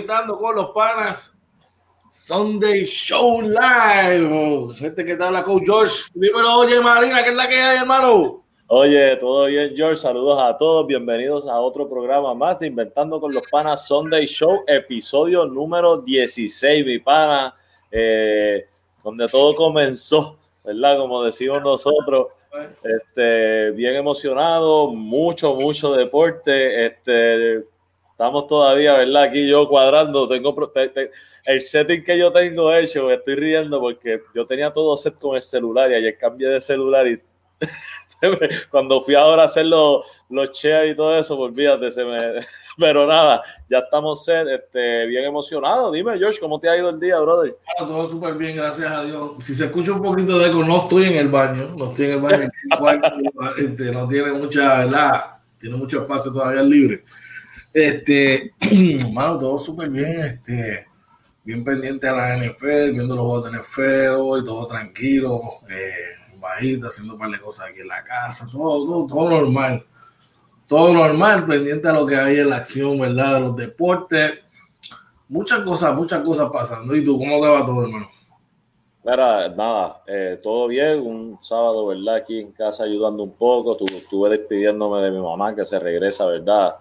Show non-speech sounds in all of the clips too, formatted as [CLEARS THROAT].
de Inventando con los Panas Sunday Show Live. Gente que te habla Coach George. Dímelo, oye Marina, ¿qué es la que hay, hermano? Oye, todo bien, George. Saludos a todos. Bienvenidos a otro programa más de Inventando con los Panas Sunday Show, episodio número 16, mi pana, eh, donde todo comenzó, ¿verdad? Como decimos nosotros. Este, bien emocionado, mucho, mucho deporte. Este, estamos todavía, ¿verdad? Aquí yo cuadrando, tengo el setting que yo tengo hecho, me estoy riendo porque yo tenía todo set con el celular y ayer cambié de celular y [LAUGHS] cuando fui ahora a hacer los, los y todo eso, pues olvídate, se me... [LAUGHS] Pero nada, ya estamos este, bien emocionados. Dime, George, ¿cómo te ha ido el día, brother? todo súper bien, gracias a Dios. Si se escucha un poquito de eco, no estoy en el baño, no estoy en el baño. [LAUGHS] este, no tiene mucha, ¿verdad? Tiene mucho espacio todavía libre. Este, [CLEARS THROAT] hermano, todo súper bien. Este, bien pendiente a la NFL, viendo los juegos de NFL y todo tranquilo. Eh, bajita, haciendo un par de cosas aquí en la casa, todo, todo, normal. Todo normal, pendiente a lo que hay en la acción, ¿verdad? Los deportes. Muchas cosas, muchas cosas pasando. ¿Y tú, cómo te va todo, hermano? Mira, nada, eh, todo bien, un sábado, ¿verdad? Aquí en casa ayudando un poco, estuve despidiéndome de mi mamá que se regresa, ¿verdad?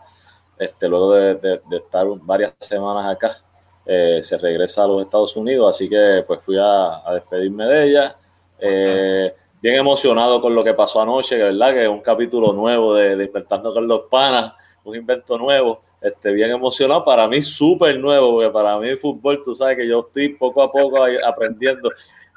Este, luego de, estar varias semanas acá, eh, se regresa a los Estados Unidos, así que pues fui a, despedirme de ella. Eh, bien emocionado con lo que pasó anoche, ¿verdad? Que es un capítulo nuevo de Despertando con los Panas, un invento nuevo. Este, bien emocionado, para mí súper nuevo, porque para mí el fútbol, tú sabes que yo estoy poco a poco aprendiendo.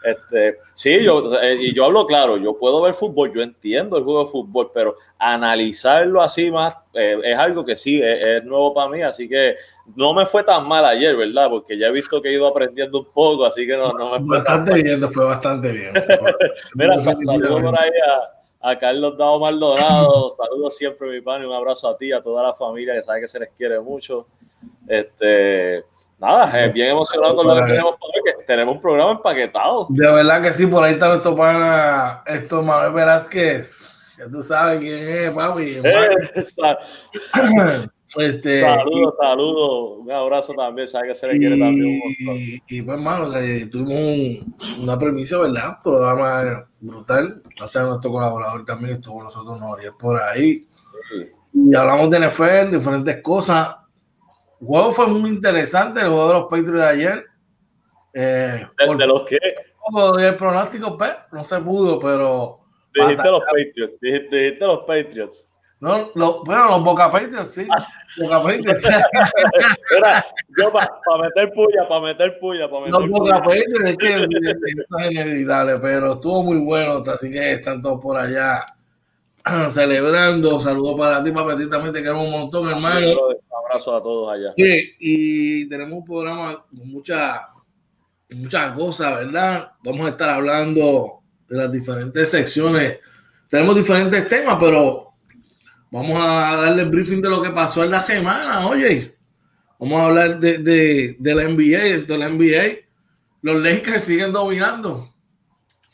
Este, sí, yo, eh, y yo hablo claro, yo puedo ver fútbol, yo entiendo el juego de fútbol, pero analizarlo así más eh, es algo que sí, es, nuevo para mí, así que no me fue tan mal ayer, ¿verdad? Porque ya he visto que he ido aprendiendo un poco, así que no, no me fue Bastante bien, fue bastante bien. [LAUGHS] Mira, saludos por ahí a, a Carlos Dado Maldonado, saludos siempre mi pan y un abrazo a ti, a toda la familia que sabe que se les quiere mucho. Este, Nada, bien emocionado con lo que tenemos porque tenemos un programa empaquetado. De verdad que sí, por ahí está nuestro pana, esto Manuel Velázquez. Ya tú sabes quién es, papi. [LAUGHS] [COUGHS] este, saludos, saludos. Un abrazo también, sabes que se le quiere también un montón. Y, pues, hermano, tuvimos una premisa, ¿verdad? Un programa brutal. Gracias a nuestro colaborador también estuvo con nosotros, Noriel, por ahí. Y hablamos de NFL, diferentes cosas el juego fue muy interesante, el juego de los Patriots de ayer. Eh, ¿De, los qué? El pronóstico, pues, no se pudo, pero. Dijiste los Patriots, dijiste, los Patriots. No, lo, bueno, los Boca Patriots, sí. Boca Patriots. [LAUGHS] yo para meter puya, para meter puya, para meter Los Boca Patriots es que inevitable, pero estuvo muy bueno, así que están todos por allá [CLEARS THROAT] celebrando. Saludos para ti, para ti también, te queremos un montón, hermano. Un abrazo a todos allá. y tenemos un programa con muchas muchas cosas, ¿verdad? Vamos a estar hablando de las diferentes secciones. Tenemos diferentes temas, pero vamos a darle el briefing de lo que pasó en la semana, oye. Vamos a hablar de, de, de la NBA, de la NBA. Los Lakers siguen dominando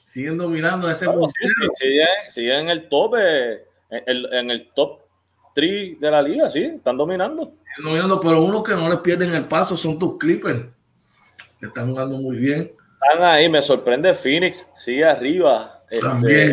siguen dominando ese bueno, siguen, en el top, en, el top 3 de la liga, sí, están dominando. dominando, pero uno que no les pierden el paso son tus Clippers, que están jugando muy bien. Están ahí, me sorprende Phoenix, sigue arriba. Este, también.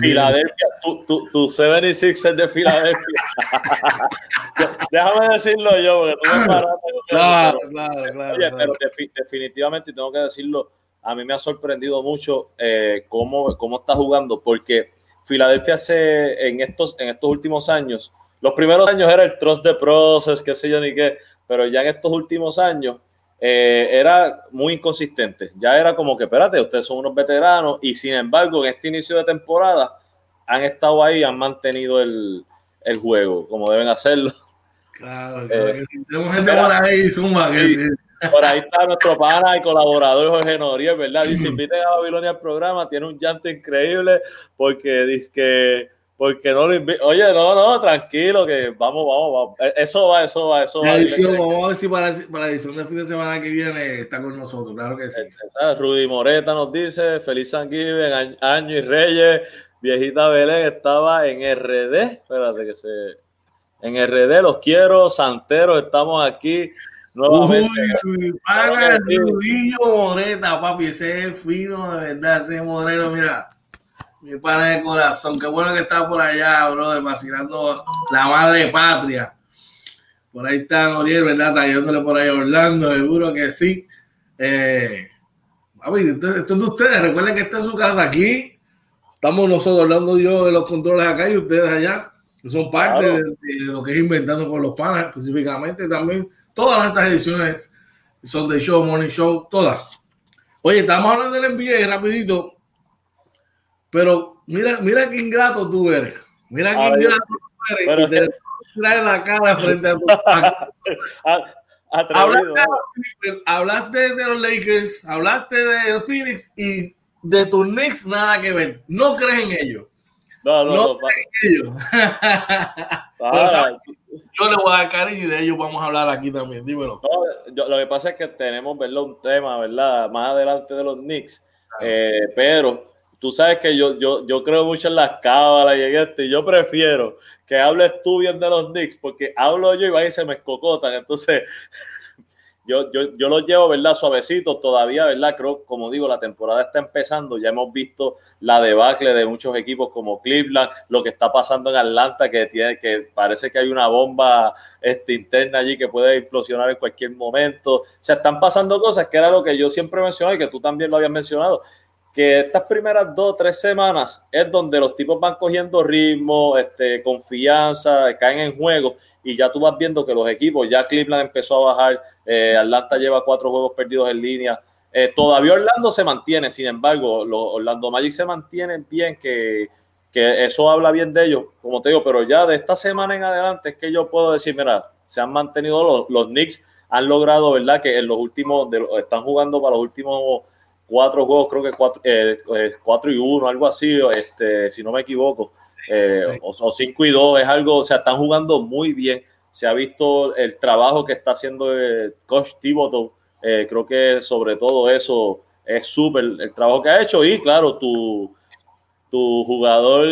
Filadelfia, tu, tu, tu 76 es de Filadelfia. [LAUGHS] Déjame decirlo yo, porque tú me [LAUGHS] paraste. Claro, claro, claro. Oye, pero definitivamente tengo que decirlo a mí me ha sorprendido mucho eh, cómo, cómo está jugando, porque Filadelfia hace, en, estos, en estos últimos años, los primeros años era el trust de process, qué sé yo ni qué, pero ya en estos últimos años eh, era muy inconsistente. Ya era como que, espérate, ustedes son unos veteranos y sin embargo en este inicio de temporada han estado ahí, han mantenido el, el juego como deben hacerlo. Claro, claro. Eh, tenemos gente por ahí, Zumba, que, por ahí está nuestro pana y colaborador Jorge Noriel, ¿verdad? Dice, inviten a Babilonia al programa, tiene un llanto increíble porque dice que porque no lo invito. Oye, no, no, tranquilo, que vamos, vamos, vamos. E, eso va, eso va, eso va. vamos a ver si para, la edición del fin de semana que viene está con nosotros, claro que sí. Rudy Moreta nos dice, feliz San Thanksgiving, año y reyes. Viejita Belén estaba en RD. Espérate que se. En RD los quiero, Santero, estamos aquí. Nuevamente. Uy, pana, Moreta, papi, ese es fino, de verdad, ese moreno, mira. Mi pana de corazón, qué bueno que está por allá, brother, vacilando la madre patria. Por ahí está Noriel, ¿verdad? Tallándole por ahí a Orlando, seguro que sí. Eh, esto, es de ustedes. Recuerden que esta es su casa aquí. Estamos nosotros hablando yo de los controles acá y ustedes allá. Que son parte de, lo que es inventando con los panas, específicamente también. Todas estas ediciones son de show, morning show, todas. Oye, estamos hablando del NBA rapidito. Pero mira, mira qué ingrato tú eres. Mira qué ingrato tú eres. y te trae la cara frente a tu. [LAUGHS] Hablaste, de los Lakers, hablaste de Phoenix y de tus Knicks nada que ver. No crees en ellos. No, no, no. [LAUGHS] yo le voy a dar cariño y de ellos vamos a hablar aquí también. Dímelo. lo que pasa es que tenemos, ¿verdad? Un tema, ¿verdad? Más adelante de los Knicks. Eh, pero tú sabes que yo, yo, yo creo mucho en las cábalas y en esto, y yo prefiero que hables tú bien de los Knicks, porque hablo yo y va y se me escocotan. Entonces, yo, yo, yo los llevo, ¿verdad? Suavecito todavía, ¿verdad? Creo, como digo, la temporada está empezando. Ya hemos visto la debacle de muchos equipos como Cleveland, lo que está pasando en Atlanta, que tiene, que parece que hay una bomba este, interna allí que puede implosionar en cualquier momento. O sea, están pasando cosas que era lo que yo siempre mencioné y que tú también lo habías mencionado que estas primeras dos o tres semanas es donde los tipos van cogiendo ritmo, este, confianza, caen en juego y ya tú vas viendo que los equipos, ya Cleveland empezó a bajar, eh, Atlanta lleva cuatro juegos perdidos en línea, eh, todavía Orlando se mantiene, sin embargo, los Orlando Magic se mantienen bien, que, que, eso habla bien de ellos, como te digo, pero ya de esta semana en adelante es que yo puedo decir, mira, se han mantenido los, los Knicks, han logrado, ¿verdad? Que en los últimos, de, están jugando para los últimos cuatro juegos, creo que cuatro, eh, eh, cuatro y uno, algo así, este, si no me equivoco, eh, o, cinco y dos, es algo, o sea, están jugando muy bien. Se ha visto el trabajo que está haciendo el coach Thibodeau, creo que sobre todo eso es súper el trabajo que ha hecho y claro, tu, tu jugador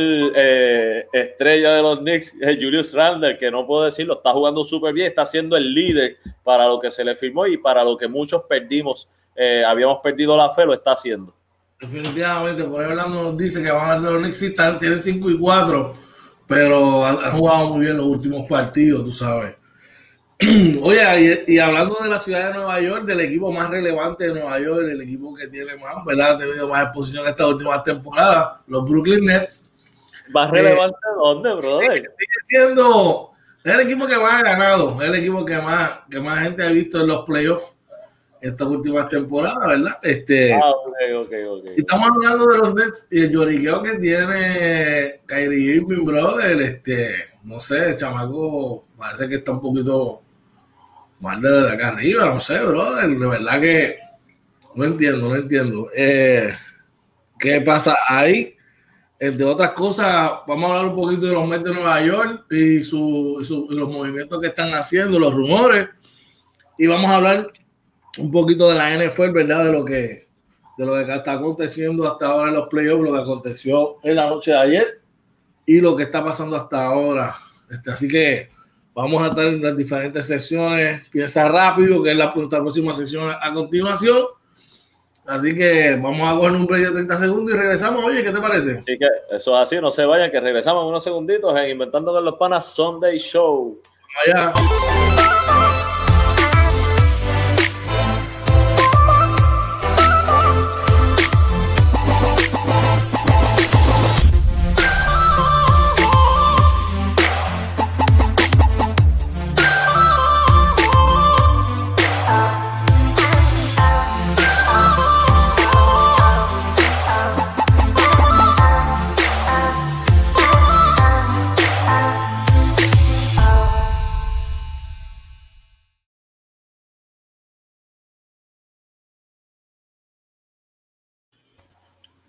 estrella de los Knicks, Julius Randle, que no puedo decirlo, está jugando súper bien, está siendo el líder para lo que se le firmó y para lo que muchos perdimos eh, habíamos perdido la fe, lo está haciendo. Definitivamente, por ahí hablando nos dice que van a los Knicks, tienen 5 y 4, pero han, jugado muy bien los últimos partidos, tú sabes. [CLEARS THROAT] Oye, y, hablando de la ciudad de Nueva York, del equipo más relevante de Nueva York, el equipo que tiene más, ¿verdad? Ha tenido más exposición esta última temporada, los Brooklyn Nets. ¿Más relevante eh, dónde, brother? Sigue, siendo el equipo que más ha ganado, el equipo que más, que más gente ha visto en los playoffs estas últimas temporadas, ¿verdad? Este, ah, Estamos hablando de los Nets y el lloriqueo que tiene Kyrie Irving, brother. Este, no sé, chamaco, parece que está un poquito mal de, acá arriba, no sé, brother. De verdad que no entiendo, no entiendo. Eh, ¿Qué pasa ahí? Entre otras cosas, vamos a hablar un poquito de los Mets de Nueva York y, su, y los movimientos que están haciendo, los rumores. Y vamos a hablar un poquito de la NFL, ¿verdad? De lo que, de lo que está aconteciendo hasta ahora en los playoffs, lo que aconteció en la noche de ayer y lo que está pasando hasta ahora. Este, así que vamos a estar en las diferentes secciones. Piensa rápido, que es la, próxima sección a, continuación. Así que vamos a coger un break de 30 segundos y regresamos. Oye, ¿qué te parece? Así que eso es así, no se vayan, que regresamos en unos segunditos en Inventando con los Panas Sunday Show. Vaya.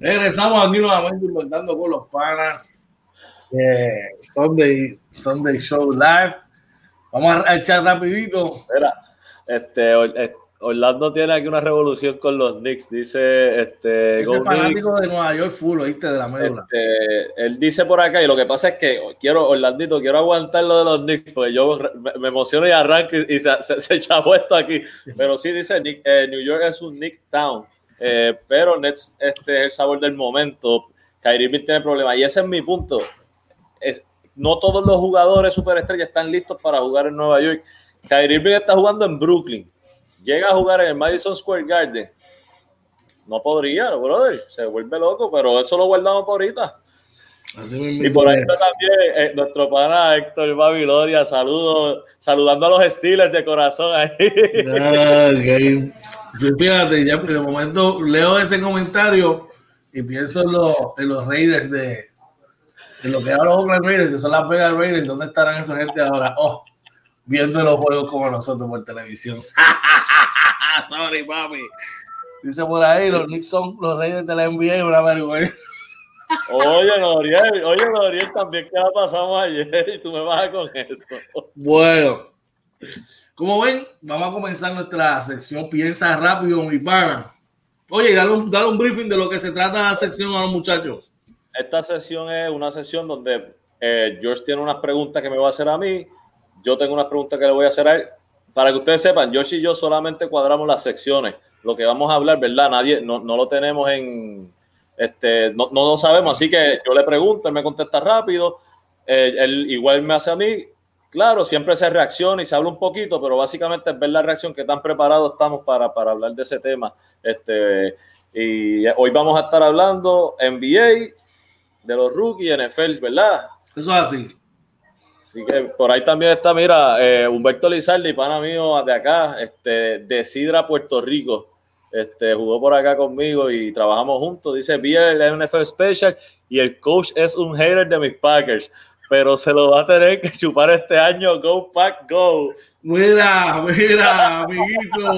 Regresamos aquí nuevamente inventando con los panas. Eh, Sunday, Sunday Show Live. Vamos a echar rapidito. Espera, este, Orlando tiene aquí una revolución con los Knicks, dice este. Es fanático de Nueva York full, ¿oíste? De la médula. Este, él dice por acá, y lo que pasa es que quiero, Orlandito, quiero aguantar lo de los Knicks, porque yo me, emociono y arranco y, se, se, [LAUGHS] echa puesto aquí. Pero sí dice, eh, New York es un Knicks Town, eh, pero Nets este es el sabor del momento. Kyrie Irving tiene problemas, y ese es mi punto. Es, no todos los jugadores superestrellas están listos para jugar en Nueva York. Kyrie Irving está jugando en Brooklyn llega a jugar en el Madison Square Garden, no podría, brother, se vuelve loco, pero eso lo guardamos por ahorita. y por ahí está también eh, nuestro pana Héctor Babilonia, saludos, saludando a los Steelers de corazón ahí. Ah, [LAUGHS] Fíjate, ya de momento leo ese comentario y pienso en, en los Raiders de en lo que hablan los Oakland Raiders, que son las Vegas Raiders, ¿dónde estarán esa gente ahora? Oh, viendo los juegos como nosotros por televisión. [LAUGHS] Sorry, papi. Dice por ahí, los Knicks son los reyes de la NBA, una vergüenza. Oye, Noriel, oye, Noriel, también qué pasamos ayer y [LAUGHS] tú me vas con eso. Bueno, como ven, vamos a comenzar nuestra sección Piensa rápido, mi pana. Oye, dale un, dale un briefing de lo que se trata la sección a los muchachos. Esta sesión es una sesión donde eh, George tiene unas preguntas que me va a hacer a mí, yo tengo unas preguntas que le voy a hacer a él para que ustedes sepan, Josh y yo solamente cuadramos las secciones. Lo que vamos a hablar, ¿verdad? Nadie, no, no lo tenemos en, este, no, no, lo sabemos. Así que yo le pregunto, él me contesta rápido. Eh, él igual me hace a mí. Claro, siempre se reacciona y se habla un poquito, pero básicamente es ver la reacción que tan preparados estamos para, para hablar de ese tema. Este, y hoy vamos a estar hablando NBA, de los rookies, NFL, ¿verdad? Eso es así. Así que por ahí también está, mira, eh, Humberto Lizardi, pana mío de acá, este, de Sidra, Puerto Rico. Este, jugó por acá conmigo y trabajamos juntos. Dice, vi el NFL Special y el coach es un hater de mis Packers, pero se lo va a tener que chupar este año. Go Pack, go. Mira, mira, amiguito.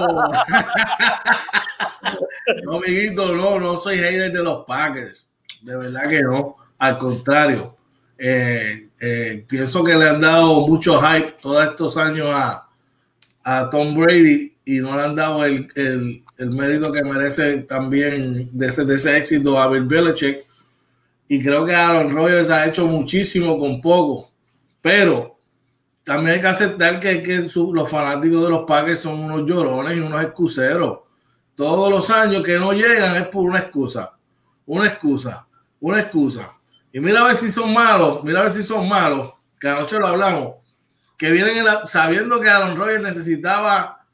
no, amiguito, no, no soy hater de los Packers. De verdad que no. Al contrario eh, eh, pienso que le han dado mucho hype todos estos años a, a Tom Brady y no le han dado el, el, el mérito que merece también de de ese, éxito a Bill Belichick. Y creo que Aaron Rodgers ha hecho muchísimo con poco. Pero también hay que aceptar que, que los fanáticos de los Packers son unos llorones y unos excuseros. Todos los años que no llegan es por una excusa. Una excusa. Una excusa. Y mira a ver si son malos, mira a ver si son malos, que anoche lo hablamos, que vienen sabiendo que Aaron Rodgers necesitaba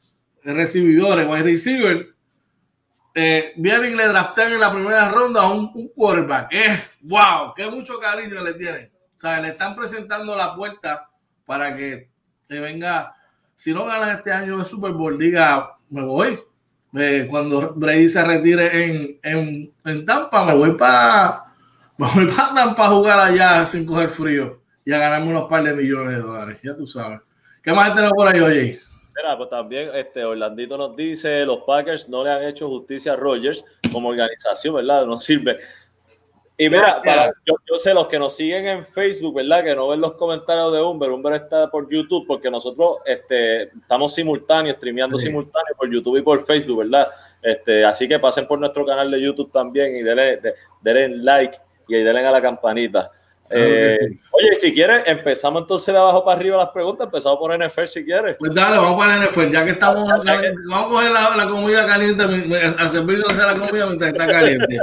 recibidores, wide receiver, eh, vienen y le draftean en la primera ronda a un, quarterback. Eh, wow, qué mucho cariño le tienen. O sea, le están presentando la puerta para que venga. Si no ganan este año el Super Bowl, diga, me voy. Eh, cuando Brady se retire en, en, en Tampa, me voy para voy para jugar allá sin coger frío y a ganarme unos par de millones de dólares. Ya tú sabes. ¿Qué más tenemos por ahí, oye? Mira, pues también este, Orlandito nos dice, los Packers no le han hecho justicia a Rogers como organización, ¿verdad? No sirve. Y mira, yo, sé, los que nos siguen en Facebook, ¿verdad? Que no ven los comentarios de Humber, Humber está por YouTube, porque nosotros este, estamos simultáneos, streameando simultáneo por YouTube y por Facebook, ¿verdad? Este, así que pasen por nuestro canal de YouTube también y denle, denle like y denle a la campanita. Eh, oye, si quieres, empezamos entonces de abajo para arriba las preguntas, empezamos por NFL si quieres. Pues dale, vamos para NFL, ya que estamos, vamos a coger la, comida caliente, a servirnos la comida mientras está caliente.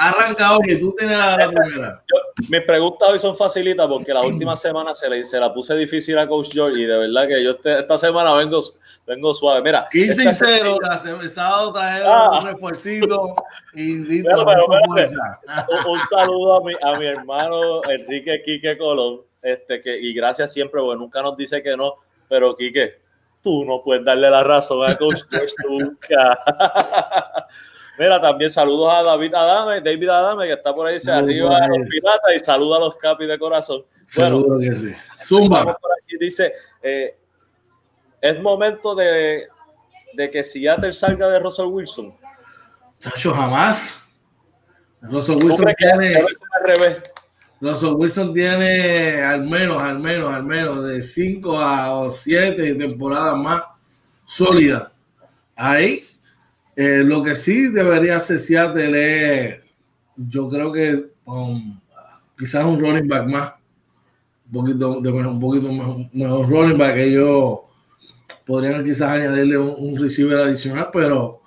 Arranca, oye, tú tienes la, primera. mis preguntas hoy son facilitas porque la última semana se, le, se la puse difícil a Coach George y de verdad que yo este, esta semana vengo vengo suave. Mira. 15 y 0, el sábado traje ah. un refuercito y listo. un, saludo a mi, a mi hermano Enrique Quique Colón, este, que, y gracias siempre, porque nunca nos dice que no, pero Quique, tú no puedes darle la razón a Coach nunca. [LAUGHS] Mira, también saludos a David Adame, David Adame, que está por ahí, se arriba a los piratas y saluda a los capis de corazón. Seguro que sí. Zumba. Por aquí, dice, eh, es momento de, de que Seattle salga de Russell Wilson. Chacho, jamás. Russell Wilson tiene. Russell Wilson tiene al menos, al menos, al menos de 5 a 7 temporadas más sólidas ahí. Eh, lo que sí debería hacer Seattle es, yo creo que um, quizás un running back más, un poquito, de, un poquito mejor, running back. Ellos podrían quizás añadirle un, receiver adicional, pero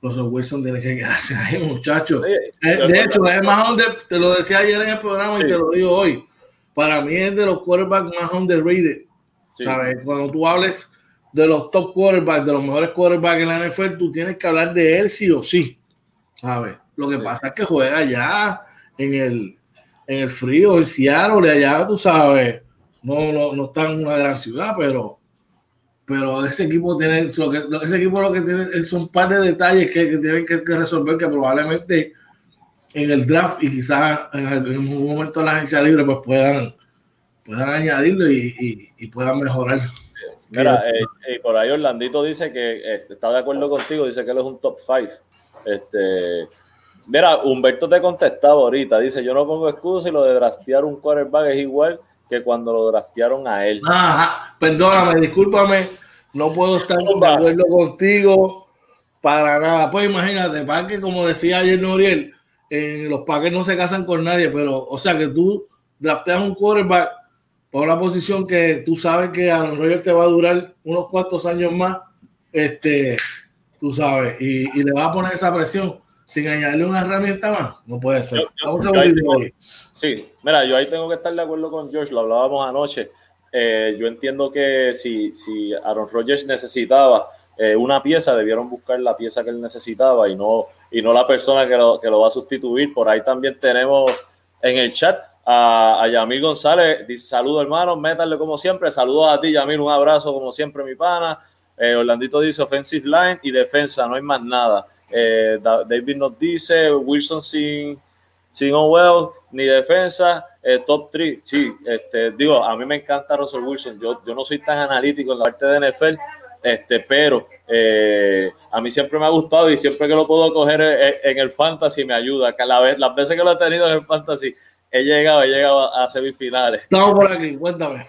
los Wilson tiene que quedarse ahí, muchachos. Eh, de hecho, es más te lo decía ayer en el programa y te lo digo hoy. Para mí es de los quarterbacks más underrated. ¿Sabes? Cuando tú hables de los top quarterbacks, de los mejores quarterbacks en la NFL, tú tienes que hablar de él sí o sí. ¿Sabes? Lo que pasa es que juega allá en el, en el frío, en Seattle, allá tú sabes, no, no, no está en una gran ciudad, pero, pero ese equipo tiene, lo que, ese equipo lo que tiene son un par de detalles que, tienen que, resolver que probablemente en el draft y quizás en, un momento de la agencia libre pues puedan, puedan añadirlo y, y puedan mejorar. Mira, eh, y por ahí Orlandito dice que eh, está de acuerdo contigo, dice que él es un top 5. Este, mira, Humberto te contestaba ahorita, dice, yo no pongo excusa y lo de draftear un quarterback es igual que cuando lo draftearon a él. Ajá, perdóname, discúlpame, no puedo estar de acuerdo contigo para nada. Pues imagínate, para que como decía ayer Noriel, los Packers no se casan con nadie, pero o sea que tú drafteas un quarterback por una posición que tú sabes que a los Rogers te va a durar unos cuantos años más, este, tú sabes, y, le va a poner esa presión sin añadirle una herramienta más, no puede ser. sí, mira, yo ahí tengo que estar de acuerdo con George, lo hablábamos anoche. Eh, yo entiendo que si, si Aaron Rodgers necesitaba eh, una pieza, debieron buscar la pieza que él necesitaba y no, y no la persona que lo, que lo va a sustituir. Por ahí también tenemos en el chat a, a Yamil González, dice saludo hermano, métale como siempre, saludos a ti Yamil, un abrazo como siempre mi pana. Eh, Orlandito dice offensive line y defensa, no hay más nada. Eh, David nos dice Wilson sin, sin Owell, ni defensa, eh, top 3. Sí, este, digo, a mí me encanta Russell Wilson. Yo, yo no soy tan analítico en la parte de NFL, este, pero a mí siempre me ha gustado y siempre que lo puedo coger en, el fantasy me ayuda. La vez, las veces que lo he tenido en el fantasy he llegado, he llegado a semifinales. Estamos por aquí, cuéntame.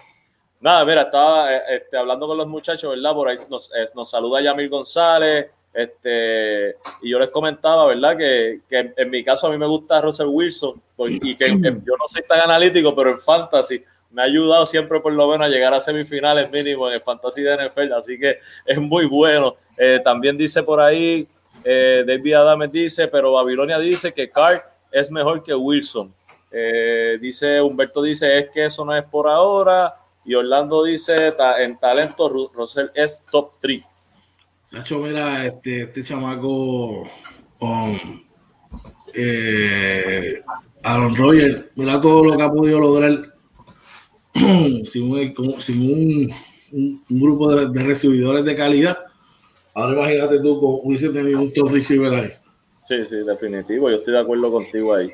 Nada, mira, estaba eh, este, hablando con los muchachos, ¿verdad? Por ahí nos, nos saluda Yamil González, este, y yo les comentaba, ¿verdad? Que, que, en mi caso a mí me gusta Russell Wilson, y que, yo no soy tan analítico, pero en fantasy me ha ayudado siempre por lo menos a llegar a semifinales mínimo en el fantasy de NFL, así que es muy bueno. Eh, también dice por ahí, eh, David Adams dice, pero Babilonia dice que Carr es mejor que Wilson. Eh, dice Humberto dice es que eso no es por ahora. Y Orlando dice en talento Rosell es top 3. Nacho, mira, este, este chamaco um, eh, Aaron Rodgers, mira todo lo que ha podido lograr [CLEARS THROAT] sin, un, un, grupo de, recibidores de calidad. Ahora imagínate tú, hubiese tenido un top receiver ahí. Sí, sí, definitivo. Yo estoy de acuerdo contigo ahí.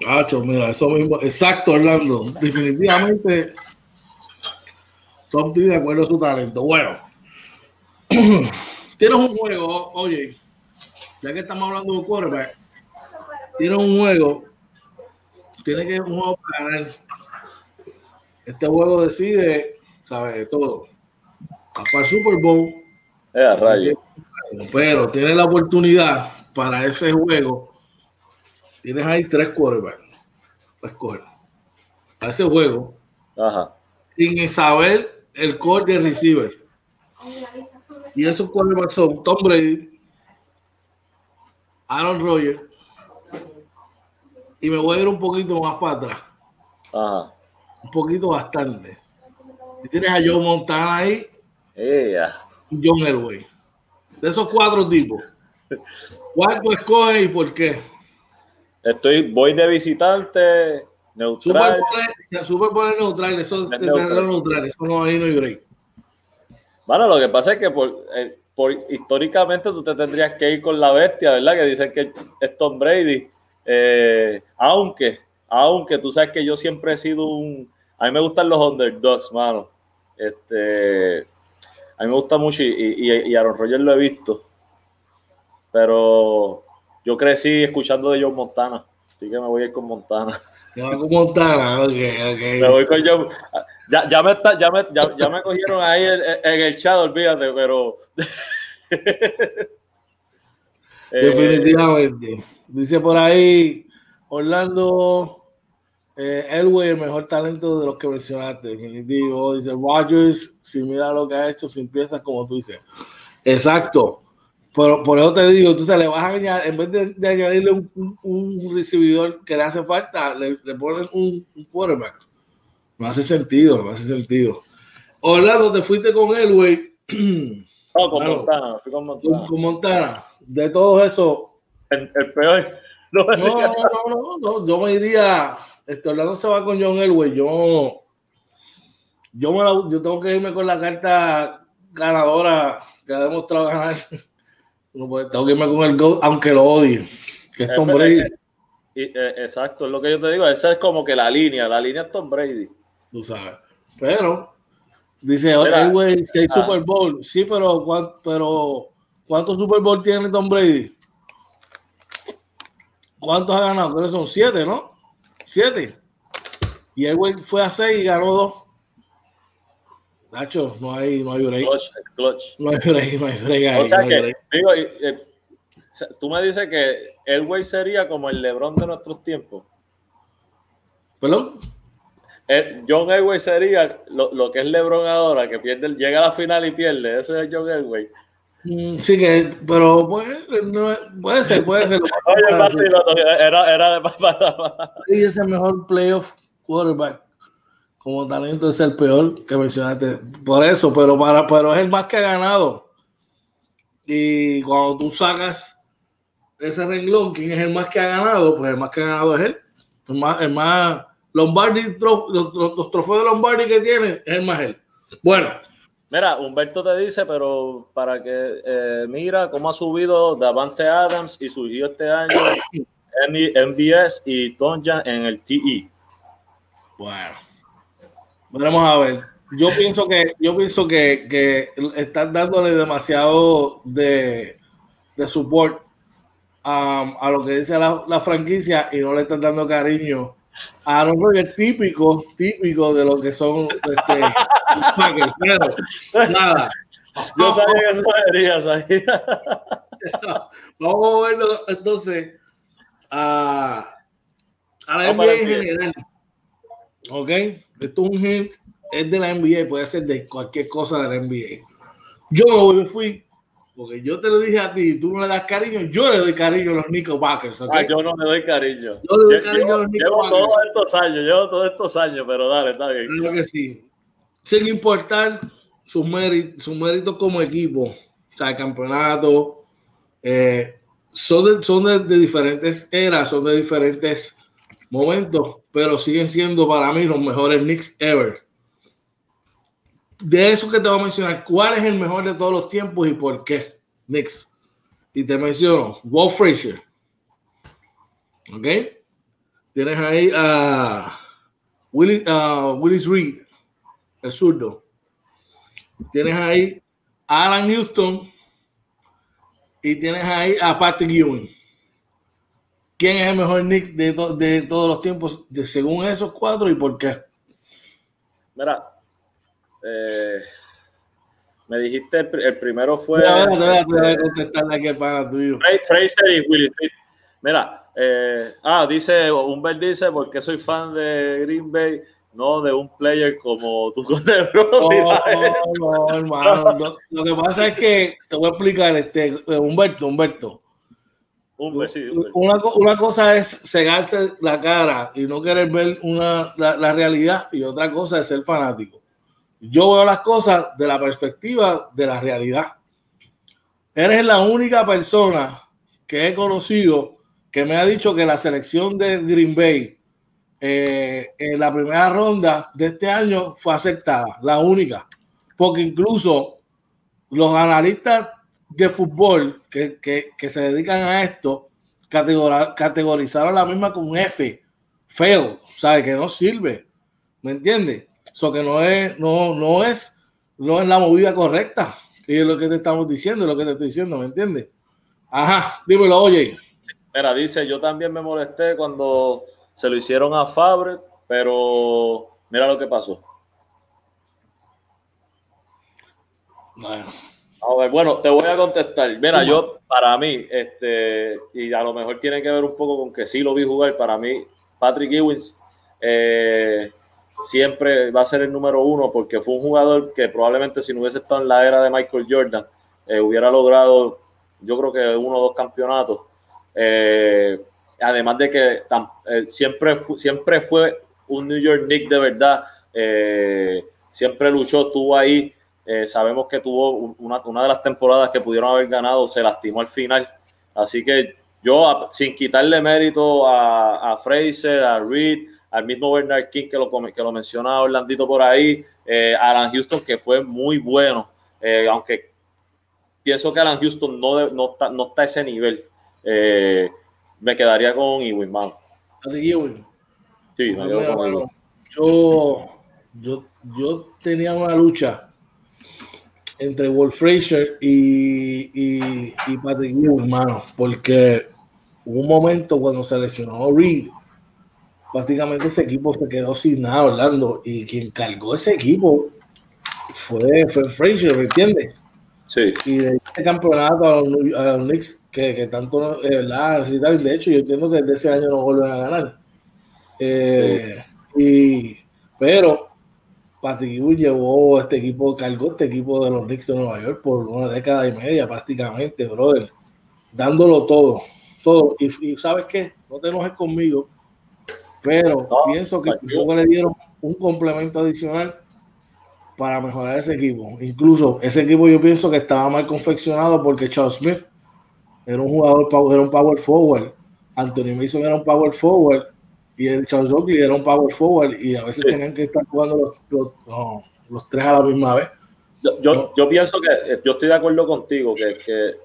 Cacho, mira, eso mismo, exacto, Orlando. Definitivamente, top de acuerdo a su talento. Bueno, [CLEARS THROAT] tienes un juego, oye, ya que estamos hablando de quarterback, tienes un juego, tiene que un juego para ganar. Este juego decide, ¿sabes? Todo. Para el Super Bowl. Eh, pero tiene la oportunidad para ese juego tienes ahí tres quarterbacks para escoger a ese juego sin saber el core de receiver. Y esos quarterbacks son Tom Brady, Aaron Rodgers, y me voy a ir un poquito más para atrás. Un poquito bastante. Y tienes a Joe Montana ahí. y John Elway. De esos cuatro tipos. ¿Cuál tú escoges y por qué? Estoy, voy de visitante, neutral. Super Bowl neutral, eso es neutral. neutral, eso no hay no hay break. Bueno, lo que pasa es que por, eh, por, históricamente tú te tendrías que ir con la bestia, ¿verdad? Que dicen que es Tom Brady. Eh, aunque, aunque tú sabes que yo siempre he sido un. A mí me gustan los underdogs, mano. Este, a mí me gusta mucho y, y, y Aaron Rodgers lo he visto. Pero yo crecí escuchando de John Montana, así que me voy a ir con Montana. con Montana, ok, ok. Me voy con John. Ya, ya, me, está, ya, me, ya, ya me cogieron ahí en, el chat, olvídate, pero. [LAUGHS] Definitivamente. Dice por ahí Orlando eh, Elway, el mejor talento de los que mencionaste. Definitivo. Dice Rogers, si mira lo que ha hecho sin piezas, como tú dices. Exacto. Por, por eso te digo, tú se le vas a añadir, en vez de, añadirle un, un, recibidor que le hace falta, le, le pones un, un, quarterback. No hace sentido, no hace sentido. Orlando, te fuiste con él, güey. [CLEARS THROAT] No, con Montana, fui con Montana. Con Montana. De todo eso. El, el peor. [LAUGHS] No, no, no, no, yo me iría. Este Orlando se va con John Elway. Yo, yo, me la, yo tengo que irme con la carta ganadora que ha demostrado ganar. [LAUGHS] No, pues, tengo que irme con el GOAT, aunque lo odie. Que es Tom Brady. Eh, exacto, es lo que yo te digo. Esa es como que la línea. La línea es Tom Brady. Tú sabes. Pero, dice Elway, seis ah. Super Bowl. Sí, pero, pero ¿cuántos Super Bowl tiene Tom Brady? ¿Cuántos ha ganado? Creo que son siete, ¿no? Siete. Y Elway fue a seis y ganó dos. Nacho, no hay, no hay break. Clutch, clutch. No hay break, no hay break. o sea que, digo, eh, tú me dices que Elway sería como el LeBron de nuestros tiempos. ¿Perdón? Eh, John Elway sería lo, lo, que es LeBron ahora, que pierde, llega a la final y pierde. Ese es John Elway. Mm, sí, que, pero puede, no, puede ser, puede ser. [LAUGHS] Oye, era, era de Y es el mejor playoff quarterback como talento es el peor que mencionaste. Por eso, pero, para, pero es el más que ha ganado. Y cuando tú sacas ese renglón, ¿quién es el más que ha ganado? Pues el más que ha ganado es él. El más, el más Lombardi, los, los, trofeos de Lombardi que tiene, es el más él. Bueno. Mira, Humberto te dice, pero para que eh, mira cómo ha subido Davante Adams y surgió este año [COUGHS] MBS y Tonja en el TE. Bueno. Vamos a ver. Yo pienso que, yo pienso que, que están dándole demasiado de, de support um, a lo que dice la, la, franquicia y no le están dando cariño a los Rodgers típico, típico de lo que son este, [LAUGHS] Pero, nada. Yo sabía que eso verías [LAUGHS] ahí. Vamos a verlo entonces a, a la NBA en general. ¿Ok? Esto es un hint, es de la NBA, puede ser de cualquier cosa de la NBA. Yo me fui, porque yo te lo dije a ti, tú no le das cariño, yo le doy cariño a los Knickerbockers. ¿okay? Ah, yo no le doy cariño. Yo le doy cariño a los. Llevo todos estos años, llevo todos estos años, pero dale, está bien. Claro que sí. Sin importar sus méritos, sus méritos como equipo, o sea, el campeonato, eh, son, de, son de, de diferentes eras, son de diferentes momentos, pero siguen siendo para mí los mejores Knicks ever. De eso que te voy a mencionar, ¿cuál es el mejor de todos los tiempos y por qué? Knicks. Y te menciono Walt Frazier. ¿Ok? Tienes ahí a Willis, Reed, el zurdo. Tienes ahí a Alan Houston y tienes ahí a Patrick Ewing. ¿Quién es el mejor Nick de, de todos los tiempos de, según esos cuatro y por qué? Mira, eh, me dijiste el, primero fue. No, no, no, voy a contestarle aquí para tuyo. Fraser y Willie Mira, eh, ah, dice, Humbert dice, porque soy fan de Green Bay, no de un player como tú con No, [LAUGHS] no, hermano. Lo, lo, que pasa es que te voy a explicar, este, Humberto, Humberto. Una, una, cosa es cegarse la cara y no querer ver una, la, la, realidad y otra cosa es ser fanático. Yo veo las cosas de la perspectiva de la realidad. Eres la única persona que he conocido que me ha dicho que la selección de Green Bay eh, en la primera ronda de este año fue aceptada, la única, porque incluso los analistas de fútbol que, que, que se dedican a esto categorizaron la misma con un F, feo, sabe que no sirve, ¿me entiendes? Eso que no es, no, no es, no es la movida correcta, que es lo que te estamos diciendo, lo que te estoy diciendo, ¿me entiendes? Ajá, dímelo, oye. Mira, dice, yo también me molesté cuando se lo hicieron a Fabre, pero mira lo que pasó. Bueno, bueno, te voy a contestar. Mira, yo, para mí, este, y a lo mejor tiene que ver un poco con que sí lo vi jugar, para mí, Patrick Ewins eh, siempre va a ser el número uno porque fue un jugador que probablemente si no hubiese estado en la era de Michael Jordan, eh, hubiera logrado, yo creo que uno o dos campeonatos. Eh, además de que siempre, siempre fue un New York Knicks de verdad, siempre luchó, estuvo ahí eh, sabemos que tuvo una, una, de las temporadas que pudieron haber ganado, se lastimó al final. Así que yo, sin quitarle mérito a, a Fraser, a Reed, al mismo Bernard King que lo, que lo menciona Orlandito por ahí, eh, Alan Houston, que fue muy bueno, eh, aunque pienso que Alan Houston no, no, está, no está a ese nivel. me quedaría con Ewing, man. Sí, me quedo con Yo, yo, yo tenía una lucha entre Wolf Fraser y, y, y Patrick Ewing, hermano, porque hubo un momento cuando se lesionó Reed, prácticamente ese equipo se quedó sin nada, Orlando, y quien cargó ese equipo fue, fue Fraser, ¿me entiendes? Sí. Y de ese campeonato a los, Knicks que, que tanto eh, necesitan, de hecho, yo entiendo que desde ese año no vuelven a ganar. Eh, y, pero Patrick Ewing llevó este equipo, cargó este equipo de los Knicks de Nueva York por una década y media prácticamente, brother, dándolo todo, todo. Y, sabes qué, no te enojes conmigo, pero pienso que le dieron un complemento adicional para mejorar ese equipo. Incluso ese equipo yo pienso que estaba mal confeccionado porque Charles Smith era un jugador, era un power forward, Anthony Mason era un power forward y el Charles Oakley era un power forward y a veces tenían que estar jugando los, los, tres a la misma vez. Yo, yo, pienso que eh, yo estoy de acuerdo contigo que, que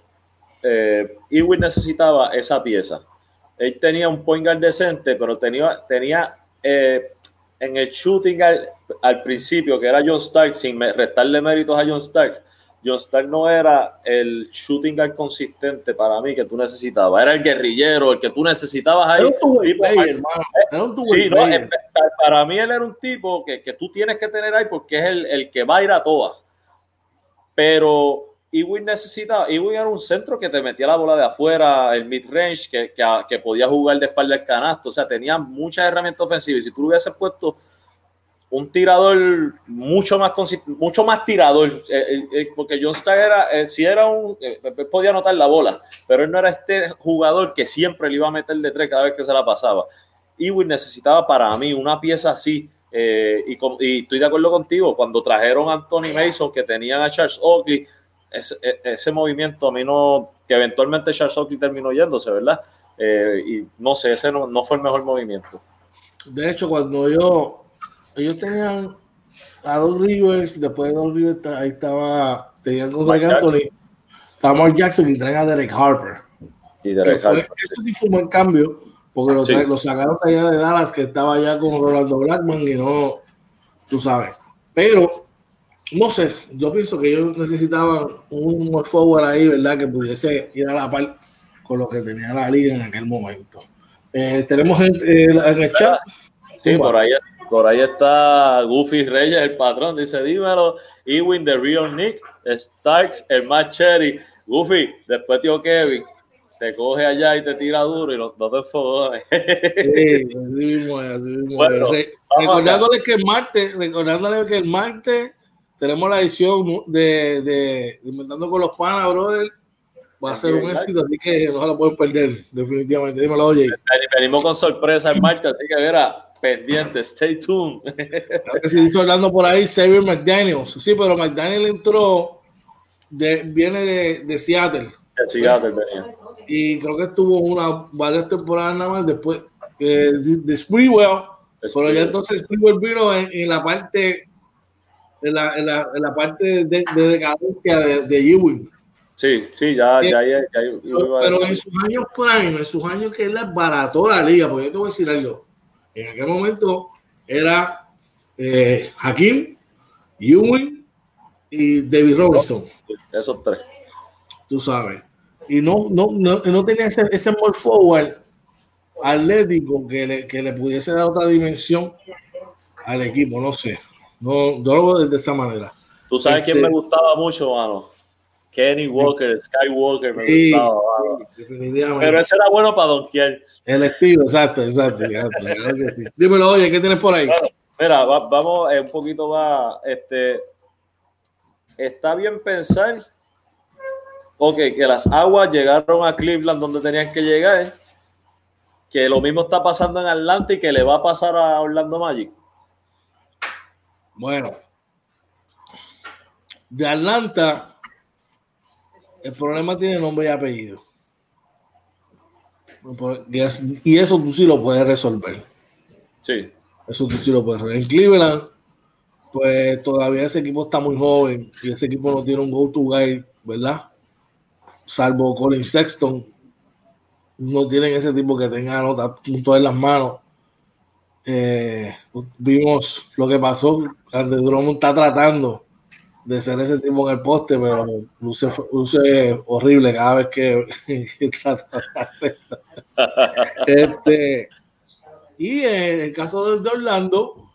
eh, Ewing necesitaba esa pieza. Él tenía un point guard decente, pero tenía, tenía eh, en el shooting al, al, principio, que era John Stark, sin restarle méritos a John Stark, John Stark no era el shooting guard consistente para mí que tú necesitabas, era el guerrillero, el que tú necesitabas ahí. para mí él era un tipo que, que, tú tienes que tener ahí porque es el, el que va a ir a todas. Pero Ewing necesitaba, Ewing era un centro que te metía la bola de afuera, el mid-range, que, que, que, podía jugar de espalda al canasto, o sea, tenía muchas herramientas ofensivas. Y si tú lo hubieses puesto un tirador mucho más mucho más tirador, eh, eh, eh, porque John Stark era, si era un, podía anotar la bola, pero él no era este jugador que siempre le iba a meter de tres cada vez que se la pasaba. Ewing necesitaba para mí una pieza así, y, y, estoy de acuerdo contigo, cuando trajeron a Anthony Mason, que tenían a Charles Oakley, ese, e, ese movimiento a mí no, que eventualmente Charles Oakley terminó yéndose, ¿verdad? y no sé, ese no, no fue el mejor movimiento. De hecho, cuando yo ellos tenían a dos Rivers, después de dos Rivers, ahí estaba, tenían con Greg Anthony, estaba Mark Jackson y traen a Derek Harper. Y Derek fue, Harper. Eso sí fue un buen cambio, porque lo, sí. lo sacaron allá de Dallas, que estaba allá con Rolando Blackman y no, tú sabes. Pero, no sé, yo pienso que ellos necesitaban un forward ahí, ¿verdad? Que pudiese ir a la par con lo que tenía la liga en aquel momento. Eh, tenemos en, en, el chat. Sí, por ahí por ahí está Goofy Reyes, el patrón. Dice, dímelo, Ewing, The Real Nick, Starks, el más cherry. Goofy, después tío Kevin, te coge allá y te tira duro y no, no te enfogones. Sí, así mismo así mismo bueno, recordándole que el martes, recordándole que el martes tenemos la edición de, de Inventando con los Panas, brother. Va a ser un éxito, así que no se la pueden perder, definitivamente. Dímelo, oye. Venimos con sorpresa el martes, así que verá pendiente, stay tuned. estoy hablando por ahí, Xavier McDaniels. Sí, pero McDaniel entró, de, viene de, de Seattle. De Seattle venía. Y creo que estuvo una, varias temporadas nada más después eh, de, de Sprewell. Pero ya entonces Sprewell vino en, en, la parte en la, en la, en la parte de, de decadencia de, de Ewing. Sí, sí, ya, ya, ya, ya, Pero, pero en sus años prime, en sus años que él la barató la liga, porque yo te voy a decir algo en aquel momento era eh, Hakim, Ewing y David Robinson. Esos tres. Tú sabes. Y no, no, no, no tenía ese, ese more forward atlético que le, que le pudiese dar otra dimensión al equipo, no sé. No, yo lo veo de esa manera. Tú sabes quién me este gustaba mucho, mano. Kenny Walker, Skywalker, me gustaba. definitivamente. Pero ese era bueno para donkear. El estilo, exacto, exacto. Dímelo, oye, ¿qué tienes por ahí? mira, vamos eh, un poquito más. Este, está bien pensar, ok, que las aguas llegaron a Cleveland donde tenían que llegar, que lo mismo está pasando en Atlanta y que le va a pasar a Orlando Magic. Bueno, de Atlanta, el problema tiene nombre y apellido. Y eso tú sí lo puedes resolver. Sí. Eso tú sí lo puedes resolver. En Cleveland, pues todavía ese equipo está muy joven y ese equipo no tiene un go-to guy, ¿verdad? Salvo Colin Sexton. No tienen ese tipo que tenga nota punto en las manos. Eh, vimos lo que pasó. Antes Drummond está tratando de ser ese tipo en el poste, pero luce, luce horrible cada vez que, [LAUGHS] trata de hacerlo. Este, y en el caso de Orlando,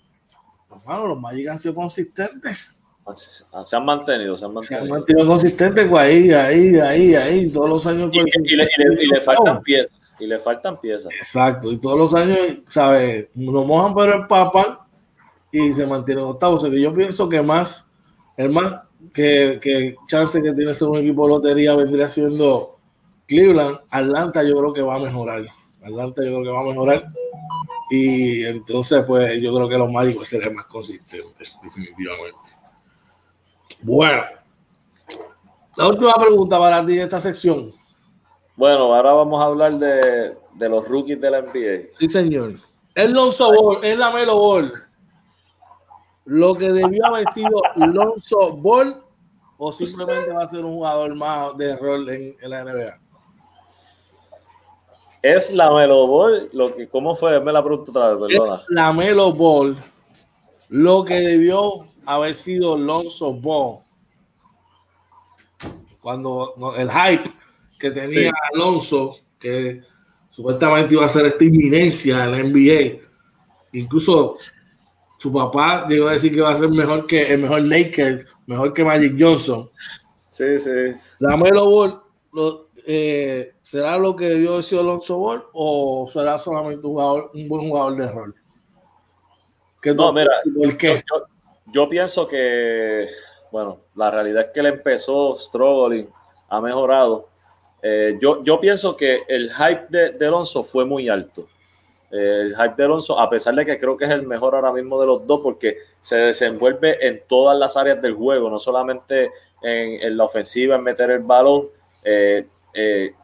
hermano, los Magic han sido consistentes. Se han mantenido, se han mantenido. Se han mantenido consistentes, pues ahí, ahí, ahí, ahí, todos los años. Y, y, le, y le, faltan piezas, y le faltan piezas. Exacto, y todos los años, ¿sabes? Nos mojan pero el papá y se mantienen octavos. O sea que yo pienso que más el más que, que chance que tiene ser un equipo de lotería vendría siendo Cleveland. Atlanta yo creo que va a mejorar. Atlanta yo creo que va a mejorar. Y entonces, pues yo creo que los mágicos serán más consistentes, definitivamente. Bueno, la última pregunta para ti de esta sección. Bueno, ahora vamos a hablar de, de los rookies de la NBA. Sí, señor. El Lonzo Ball, es la Melo Ball lo que debió haber sido Lonzo Ball o simplemente va a ser un jugador más de rol en, la NBA? Es la Melo Ball, lo que, ¿cómo fue? Me la pregunta otra vez, perdona. Es la Melo Ball, lo que debió haber sido Lonzo Ball. Cuando el hype que tenía Alonso, que supuestamente iba a ser esta inminencia en la NBA, incluso su papá llegó a decir que va a ser mejor que el mejor Laker, mejor que Magic Johnson. Sí, sí. La Melo Ball, eh, ¿será lo que dio ese Alonso Ball o será solamente un, jugador, un buen jugador de rol? no, mira, ¿por qué? Yo, pienso que, bueno, la realidad es que él empezó struggling, ha mejorado. Eh, yo, yo pienso que el hype de, de Alonso fue muy alto el hype de Alonso, a pesar de que creo que es el mejor ahora mismo de los dos, porque se desenvuelve en todas las áreas del juego, no solamente en, la ofensiva, en meter el balón. Eh, eh,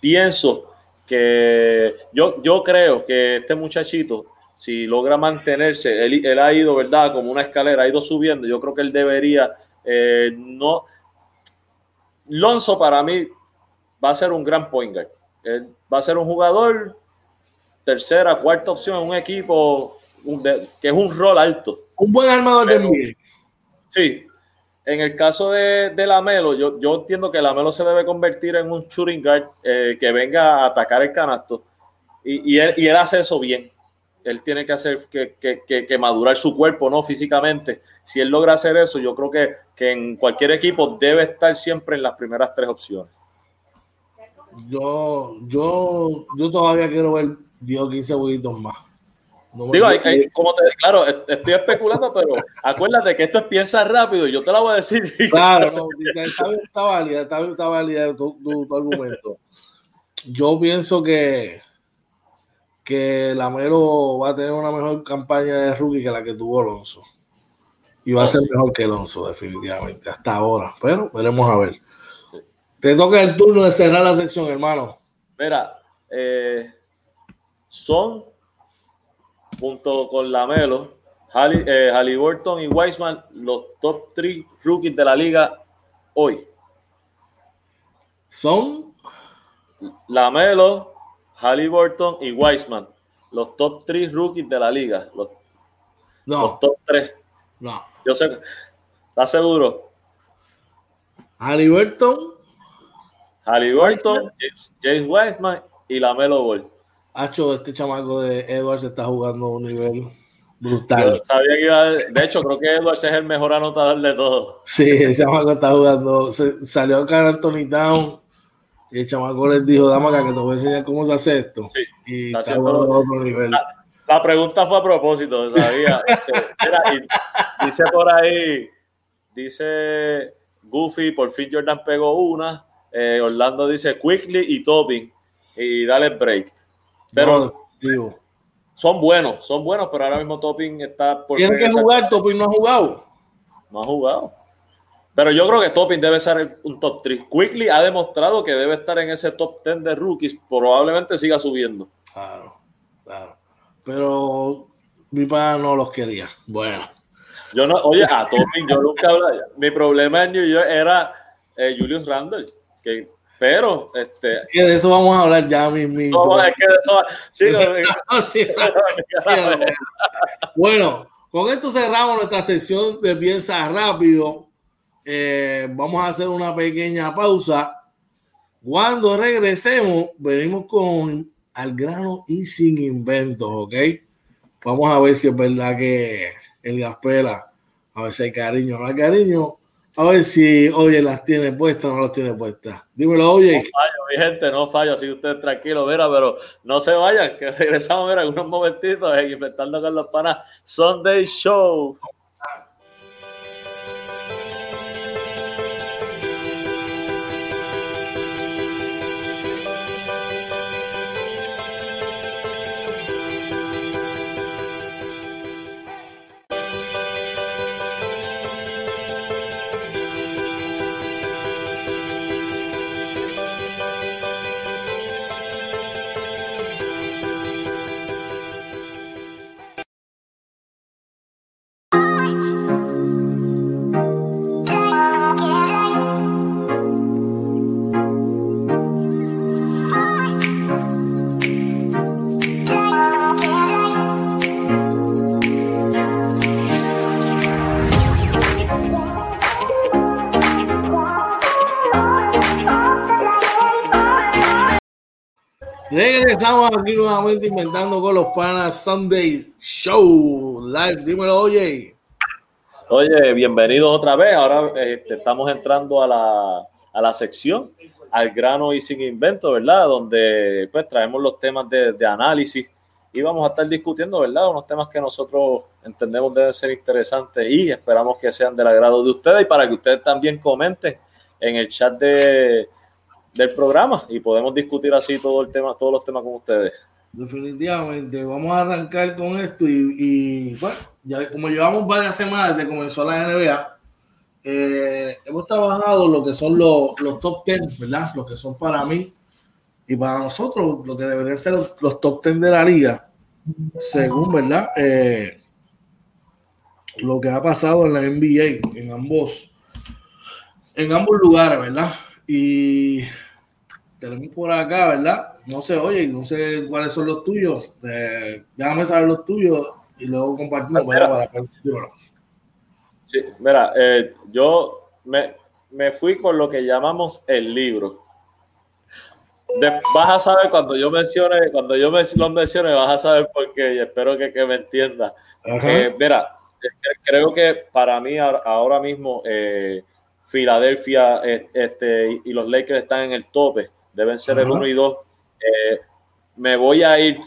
pienso que yo, yo creo que este muchachito, si logra mantenerse, él, ha ido, ¿verdad? Como una escalera, ha ido subiendo. Yo creo que él debería, eh, no. Lonzo para mí va a ser un gran point guard. va a ser un jugador tercera, cuarta opción en un equipo que es un rol alto. Un buen armador de NBA. Sí. En el caso de, de Lamelo, yo, yo entiendo que Lamelo se debe convertir en un shooting guard eh, que venga a atacar el canasto. Y, y, él, y, él, hace eso bien. Él tiene que hacer que, que, que, madurar su cuerpo, ¿no? Físicamente. Si él logra hacer eso, yo creo que, que en cualquier equipo debe estar siempre en las primeras tres opciones. Yo, yo, yo todavía quiero ver dio 15 huevitos más. Digo, como te claro, estoy especulando, pero acuérdate que esto es piensa rápido, yo te la voy a decir. [LAUGHS] Claro, no, está, está, válida, está, está válida tu, tu, argumento. Yo pienso que que Lamelo va a tener una mejor campaña de rookie que la que tuvo Alonso. Y va a ser mejor que Alonso, definitivamente, hasta ahora. Pero veremos a ver. Te toca el turno de cerrar la sección, hermano. Mira, eh, son, junto con Lamelo, eh, Halliburton y Weisman, los top 3 rookies de la liga hoy. Son Lamelo, Halliburton y Weisman, los top 3 rookies de la liga. Los, no. los top 3. No. Yo sé. ¿Estás seguro? Halliburton. Halliburton, James Weisman y Lamelo Ball. Hacho, este chamaco de Edwards está jugando a un nivel Brutal. sabía que iba de hecho, creo que Edwards es el mejor anotador de todos. Sí, ese chamaco está jugando. salió acá en Anthony Town y el chamaco les dijo, Damaca, que te voy a enseñar cómo se hace esto. Sí, y está, está otro nivel. La, pregunta fue a propósito, sabía. [LAUGHS] Este, dice por ahí, dice Goofy, por fin Jordan pegó una. Eh, Orlando dice Quickly y Topping y dale break. Pero son buenos, son buenos, pero ahora mismo Topping está por. Tiene que jugar, Topping no ha jugado. No ha jugado. Pero yo creo que Topping debe ser un top 3. Quickly ha demostrado que debe estar en ese top 10 de rookies. Probablemente siga subiendo. Claro, claro. Pero mi padre no los quería. Bueno. Yo no, oye, a Topping yo nunca hablaba. Mi problema en New York era eh, Julius Randle, que pero, este. Que de eso vamos a hablar ya mismo. No, es que de eso. [LAUGHS] [LAUGHS] bueno, con esto cerramos nuestra sección de Piensa Rápido. Eh, vamos a hacer una pequeña pausa. Cuando regresemos, venimos con al grano y sin inventos, ¿ok? Vamos a ver si es verdad que el Gaspela, a ver si hay cariño no hay cariño a ver si Oye las tiene puestas o no las tiene puestas. Dímelo, Oye. No fallo, mi gente, no fallo. Así ustedes tranquilos, mira, pero no se vayan, que [LAUGHS] regresamos, mira, unos momentitos en Inventando con los Panas Sunday Show. Regresamos aquí nuevamente inventando con los panas Sunday Show Live. Dímelo, oye. Oye, bienvenidos otra vez. Ahora este, estamos entrando a la, a la, sección al grano y sin invento, ¿verdad? Donde pues traemos los temas de, de, análisis y vamos a estar discutiendo, ¿verdad? Unos temas que nosotros entendemos deben ser interesantes y esperamos que sean del agrado de ustedes y para que ustedes también comenten en el chat de, del programa y podemos discutir así todo el tema, todos los temas con ustedes. Definitivamente, vamos a arrancar con esto y, bueno, ya como llevamos varias semanas desde que comenzó la NBA, eh, hemos trabajado lo que son los, los top 10, ¿verdad? Lo que son para mí y para nosotros, lo que deberían ser los, top 10 de la liga, según, ¿verdad? Eh, lo que ha pasado en la NBA, en ambos, en ambos lugares, ¿verdad? Y tenemos por acá, ¿verdad? No sé, oye, no sé cuáles son los tuyos. Eh, déjame saber los tuyos y luego compartimos. Mira, sí, mira eh, yo me, me, fui con lo que llamamos el libro. vas a saber cuando yo mencione, cuando yo me, lo mencione, vas a saber por qué y espero que, que me entienda. Eh, mira, creo que para mí ahora mismo eh, Filadelfia este, y los Lakers están en el tope, deben ser el 1 y 2. Eh, me voy a ir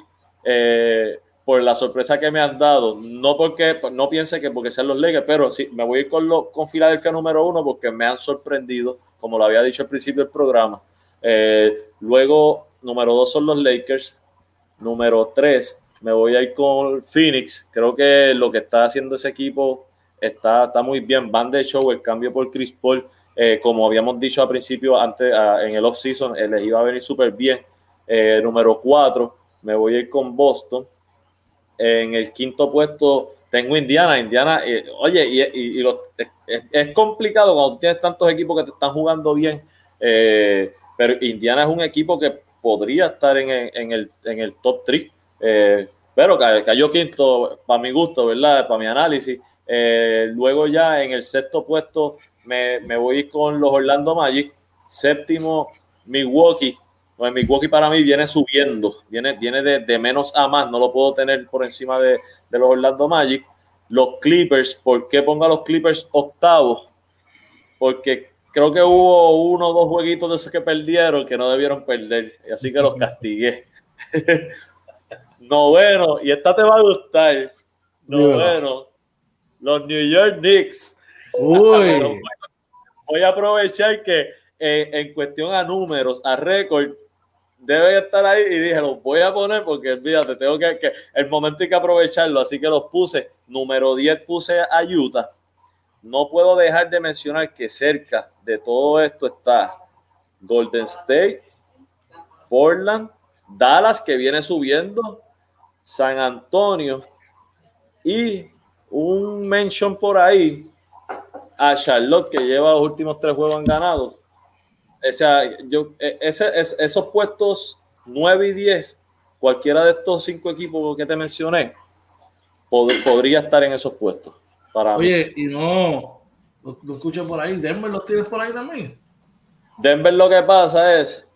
eh, por la sorpresa que me han dado, no porque no piense que porque sean los Lakers, pero sí, me voy a ir con, lo, con Filadelfia número uno porque me han sorprendido, como lo había dicho al principio del programa. Eh, luego, número dos son los Lakers. Número tres, me voy a ir con Phoenix. Creo que lo que está haciendo ese equipo está, está muy bien. Van de show, el cambio por Chris Paul, eh, como habíamos dicho al principio, antes en el off-season, eh, les iba a venir súper bien. Eh, número cuatro, me voy a ir con Boston. En el quinto puesto tengo Indiana. Indiana, oye, y, es, complicado cuando tienes tantos equipos que te están jugando bien, pero Indiana es un equipo que podría estar en, el, en el, top 3. pero cayó quinto para mi gusto, ¿verdad? Para mi análisis. Eh, luego ya en el sexto puesto me, me, voy con los Orlando Magic. Séptimo, Milwaukee. Pues Milwaukee para mí viene subiendo, viene, viene de, menos a más, no lo puedo tener por encima de, de los Orlando Magic. Los Clippers, ¿por qué pongo a los Clippers octavos? Porque creo que hubo uno o dos jueguitos de esos que perdieron que no debieron perder, así que los [LAUGHS] castigué. [LAUGHS] Noveno, y esta te va a gustar. Noveno, los New York Knicks. Uy. [LAUGHS] voy a aprovechar que eh, en cuestión a números, a récord, debe estar ahí y dije, los voy a poner porque olvídate, tengo que, que, el momento hay que aprovecharlo, así que los puse. Número 10 puse a Utah. No puedo dejar de mencionar que cerca de todo esto está Golden State, Portland, Dallas que viene subiendo, San Antonio y un mention por ahí a Charlotte que lleva los últimos tres juegos ganados o sea, yo, e, ese, esos puestos 9 y 10, cualquiera de estos cinco equipos que te mencioné, podría estar en esos puestos. Para Oye, y no, lo, escucho por ahí, Denver los tienes por ahí también. Denver lo que pasa es,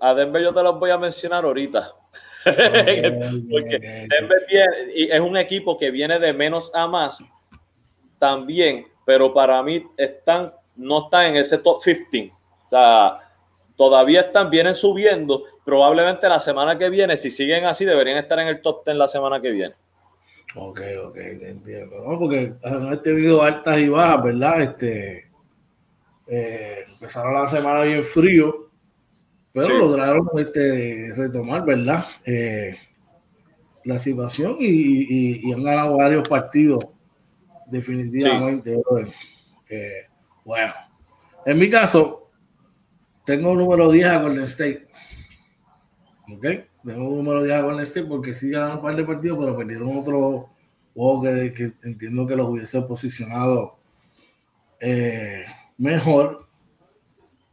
a Denver yo te los voy a mencionar ahorita. [LAUGHS] Porque Denver y es un equipo que viene de menos a más también, pero para mí están, no están en ese top 15 o sea, todavía están, vienen subiendo. Probablemente la semana que viene, si siguen así, deberían estar en el top 10 la semana que viene. Ok, ok, te entiendo. ¿no? Porque han tenido altas y bajas, ¿verdad? Este, eh, empezaron la semana bien frío, pero lograron este, retomar, ¿verdad? Eh, la situación y, han ganado varios partidos, definitivamente. Eh, bueno, en mi caso, tengo un número 10 a Golden State. ¿Ok? Tengo un número 10 a Golden State porque sí ganaron un par de partidos, pero perdieron otro juego que, entiendo que los hubiese posicionado eh, mejor.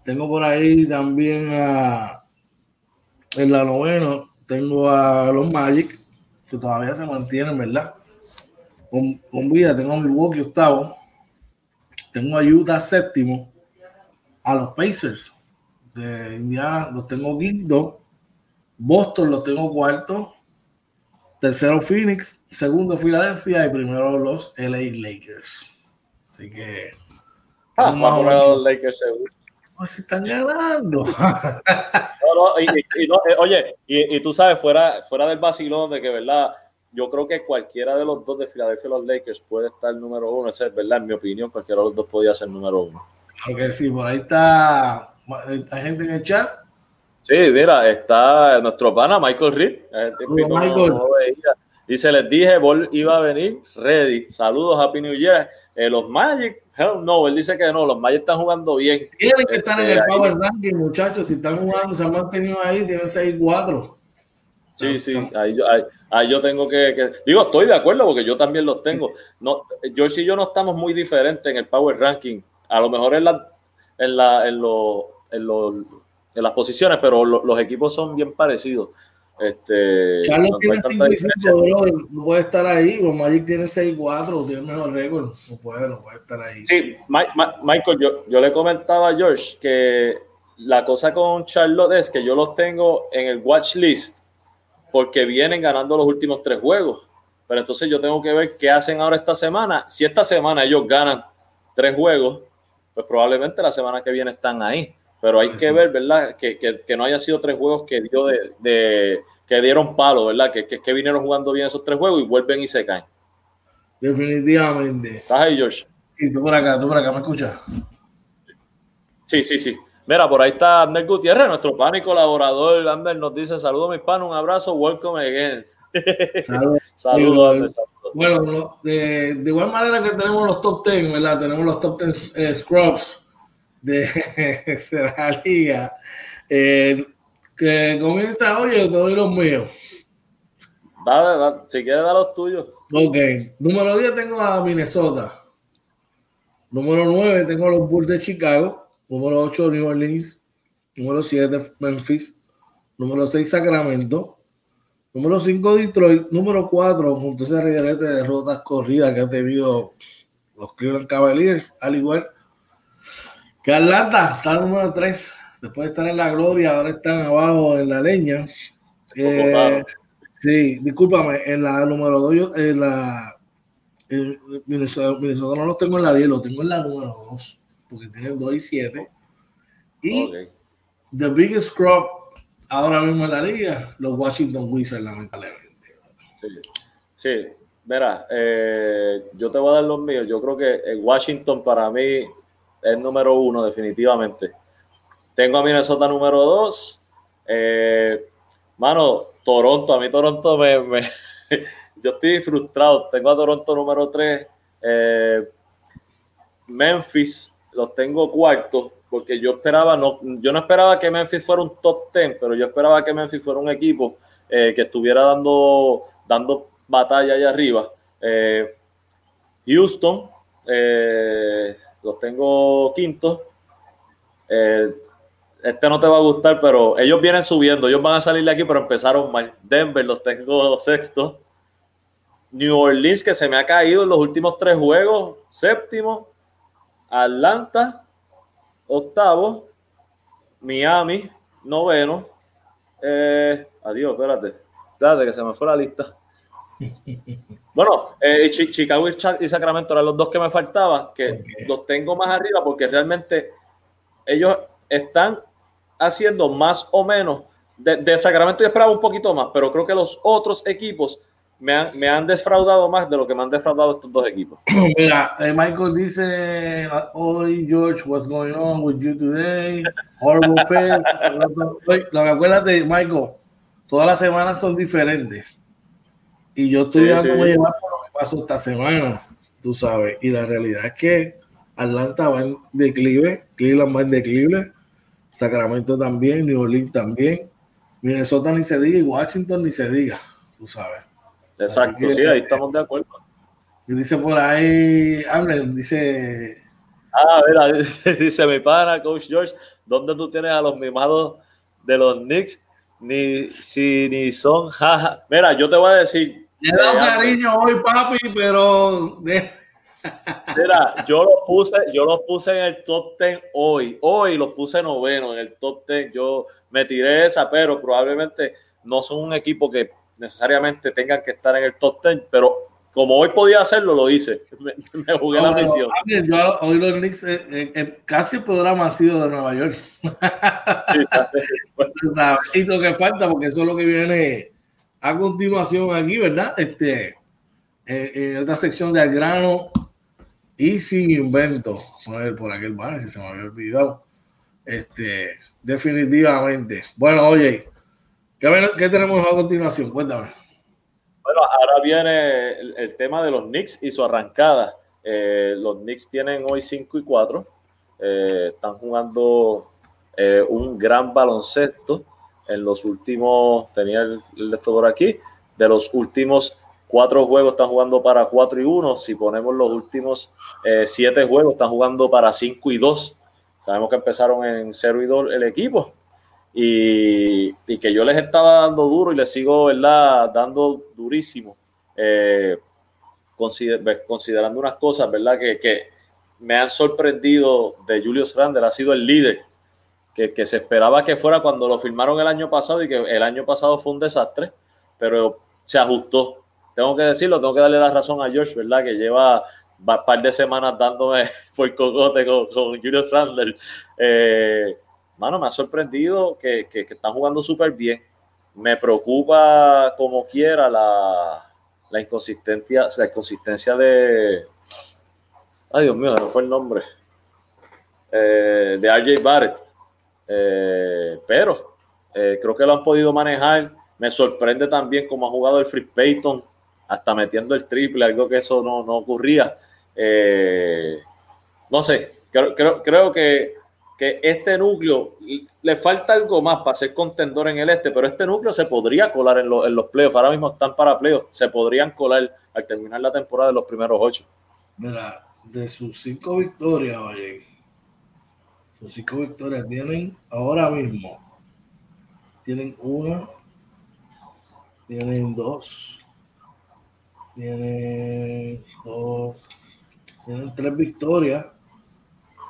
Tengo por ahí también a, en la novena, tengo a los Magic, que todavía se mantienen, ¿verdad? Con, con vida, tengo a Milwaukee octavo, tengo a Utah séptimo, a los Pacers, de Indiana los tengo quinto, Boston los tengo cuarto, tercero Phoenix, segundo Filadelfia y primero los LA Lakers. Así que. Ah, más los Lakers seguro. Pues si están ganando. [LAUGHS] Eh, oye, y, tú sabes, fuera, fuera del vacilón de que, ¿verdad? Yo creo que cualquiera de los dos de Filadelfia y los Lakers puede estar número uno. Esa es verdad, en mi opinión, cualquiera de los dos podía ser número uno. Porque sí, por ahí está ¿Hay gente en el chat? Sí, mira, está nuestro pana Michael Reed. Michael. Dice, les dije, Ball iba a venir ready. Saludos, Happy New Year. Eh, los Magic, hell no, él dice que no, los Magic están jugando bien. Tienen que estar en el este, Power Ranking, muchachos. Si están jugando, se han mantenido ahí, tienen 6-4. Sí, sí, ahí yo, tengo que, Digo, estoy de acuerdo porque yo también los tengo. No, George y yo no estamos muy diferentes en el Power Ranking. A lo mejor en, la, en, la, en, lo, en, las posiciones, pero los equipos son bien parecidos. Este, Charlotte tiene 5 no puede estar ahí, o Magic tiene 6-4, tiene mejor récord, no puede, no puede estar ahí. Sí, Michael, yo, yo le comentaba a George que la cosa con Charlotte es que yo los tengo en el watch list porque vienen ganando los últimos tres juegos. Pero entonces yo tengo que ver qué hacen ahora esta semana. Si esta semana ellos ganan tres juegos, pues probablemente la semana que viene están ahí. Pero hay que ver, ¿verdad? Que, que, no haya sido tres juegos que dio de, que dieron palo, ¿verdad? Que, que, vinieron jugando bien esos tres juegos y vuelven y se caen. Definitivamente. ¿Estás ahí, George? Sí, tú por acá, tú por acá, ¿me escuchas? Sí, sí, sí. Mira, por ahí está Ander Gutiérrez, nuestro pan y colaborador. Ander nos dice: Saludos, mis panos, un abrazo, welcome again. [LAUGHS] Saludos, saludos, bueno, de, de, igual manera que tenemos los top 10, ¿verdad? Tenemos los top 10 eh, scrubs [LAUGHS] de, la liga. Eh, que comienza hoy, yo te doy los míos. Dale, dale, si quieres dar los tuyos. Ok, número 10 tengo a Minnesota. Número 9 tengo a los Bulls de Chicago. Número 8 New Orleans. Número 7 Memphis. Número 6 Sacramento. Número 5, Detroit. Número 4, junto a ese regalete de derrotas corridas que han tenido los Cleveland Cavaliers, al igual que Atlanta, está número 3. después de estar en la gloria, ahora están abajo en la leña. Eh, sí, discúlpame, en la número 2, en la en Minnesota, no los tengo en la 10, lo tengo en la número 2, porque tienen 2 y 7. Y the biggest crop ahora mismo en la liga, los Washington Wizards, lamentablemente. Sí, sí. Verá, eh, yo te voy a dar los míos. Yo creo que Washington para mí es número uno, definitivamente. Tengo a Minnesota número dos. Eh, mano, Toronto, a mí Toronto me, me [LAUGHS] yo estoy frustrado. Tengo a Toronto número tres. Eh, Memphis, los tengo cuartos, porque yo esperaba, no, yo no esperaba que Memphis fuera un top ten, pero yo esperaba que Memphis fuera un equipo que estuviera dando, dando batalla allá arriba. Eh, Houston, eh, los tengo quinto eh, este no te va a gustar, pero ellos vienen subiendo. Ellos van a salir de aquí, pero empezaron mal. Denver los tengo sexto. New Orleans, que se me ha caído en los últimos tres juegos, séptimo. Atlanta, octavo. Miami, noveno. adiós, espérate. Espérate que se me fue la lista. [LAUGHS] Bueno, eh, Chicago y Sacramento eran los dos que me faltaban, que los tengo más arriba porque realmente ellos están haciendo más o menos. De, Sacramento yo esperaba un poquito más, pero creo que los otros equipos me han, me han defraudado más de lo que me han defraudado estos dos equipos. [CLEARS THROAT] Mira, eh, Michael dice, hoy George, what's going on with you today? Horrible [LAUGHS] Lo que acuerdas de Michael, todas las semanas son diferentes. Y yo estoy dando sí. llevar por lo que pasó esta semana, tú sabes. Y la realidad es que Atlanta va en declive, Cleveland va en declive, Sacramento también, New Orleans también, Minnesota ni se diga y Washington ni se diga, tú sabes. Exacto, sí, ahí estamos de acuerdo. Y dice por ahí, Abner, dice. Ah, mira, [LAUGHS] dice mi pana, Coach George, ¿dónde tú tienes a los mimados de los Knicks? Ni si ni son jaja. Mira, yo te voy a decir, le he dado cariño hoy, papi, pero. [LAUGHS] Mira, yo lo puse, yo los puse en el top 10 hoy. Hoy los puse noveno en el top 10. Yo me tiré esa, pero probablemente no son un equipo que necesariamente tengan que estar en el top 10, pero como hoy podía hacerlo, lo hice. [LAUGHS] Me, jugué la misión. Yo, hoy los Knicks, eh, eh, eh, casi el programa ha sido de Nueva York. [LAUGHS] y lo que falta, porque eso es lo que viene a continuación aquí, ¿verdad? Este, eh, en esta sección de al grano y sin invento. Por, por aquel bar que se me había olvidado. Este, definitivamente. Bueno, oye, ¿qué, ¿qué, tenemos a continuación? Cuéntame. Bueno, ahora viene el, tema de los Knicks y su arrancada. Eh, los Knicks tienen hoy 5 y 4. Eh, están jugando un gran baloncesto en los últimos, tenía el, el por aquí, de los últimos cuatro juegos están jugando para 4 y 1. Si ponemos los últimos eh, siete juegos, están jugando para 5 y 2. Sabemos que empezaron en 0 y 2 el equipo. Y, y, que yo les estaba dando duro y les sigo, ¿verdad? Dando durísimo. Eh, consider, considerando unas cosas, ¿verdad? Que, que, me han sorprendido de Julius Randle. Ha sido el líder que, se esperaba que fuera cuando lo firmaron el año pasado y que el año pasado fue un desastre, pero se ajustó. Tengo que decirlo, tengo que darle la razón a George, ¿verdad? Que lleva un par de semanas dándome [LAUGHS] por cocote con, con Julius Randle. Eh, mano, me ha sorprendido que, que, están jugando súper bien. Me preocupa como quiera la, la inconsistencia, la inconsistencia de. Ay, Dios mío, no fue el nombre. Eh, de RJ Barrett. Eh, pero eh, creo que lo han podido manejar. Me sorprende también cómo ha jugado el Free Payton, hasta metiendo el triple, algo que eso no, no ocurría. Eh, no sé, creo, creo, creo que, que, este núcleo le falta algo más para ser contendor en el este, pero este núcleo se podría colar en, los playoffs. Ahora mismo están para playoffs, se podrían colar al terminar la temporada de los primeros ocho. Mira, de sus cinco victorias, oye, sus cinco victorias tienen ahora mismo. Tienen una, tienen dos, tienen dos, tienen tres victorias.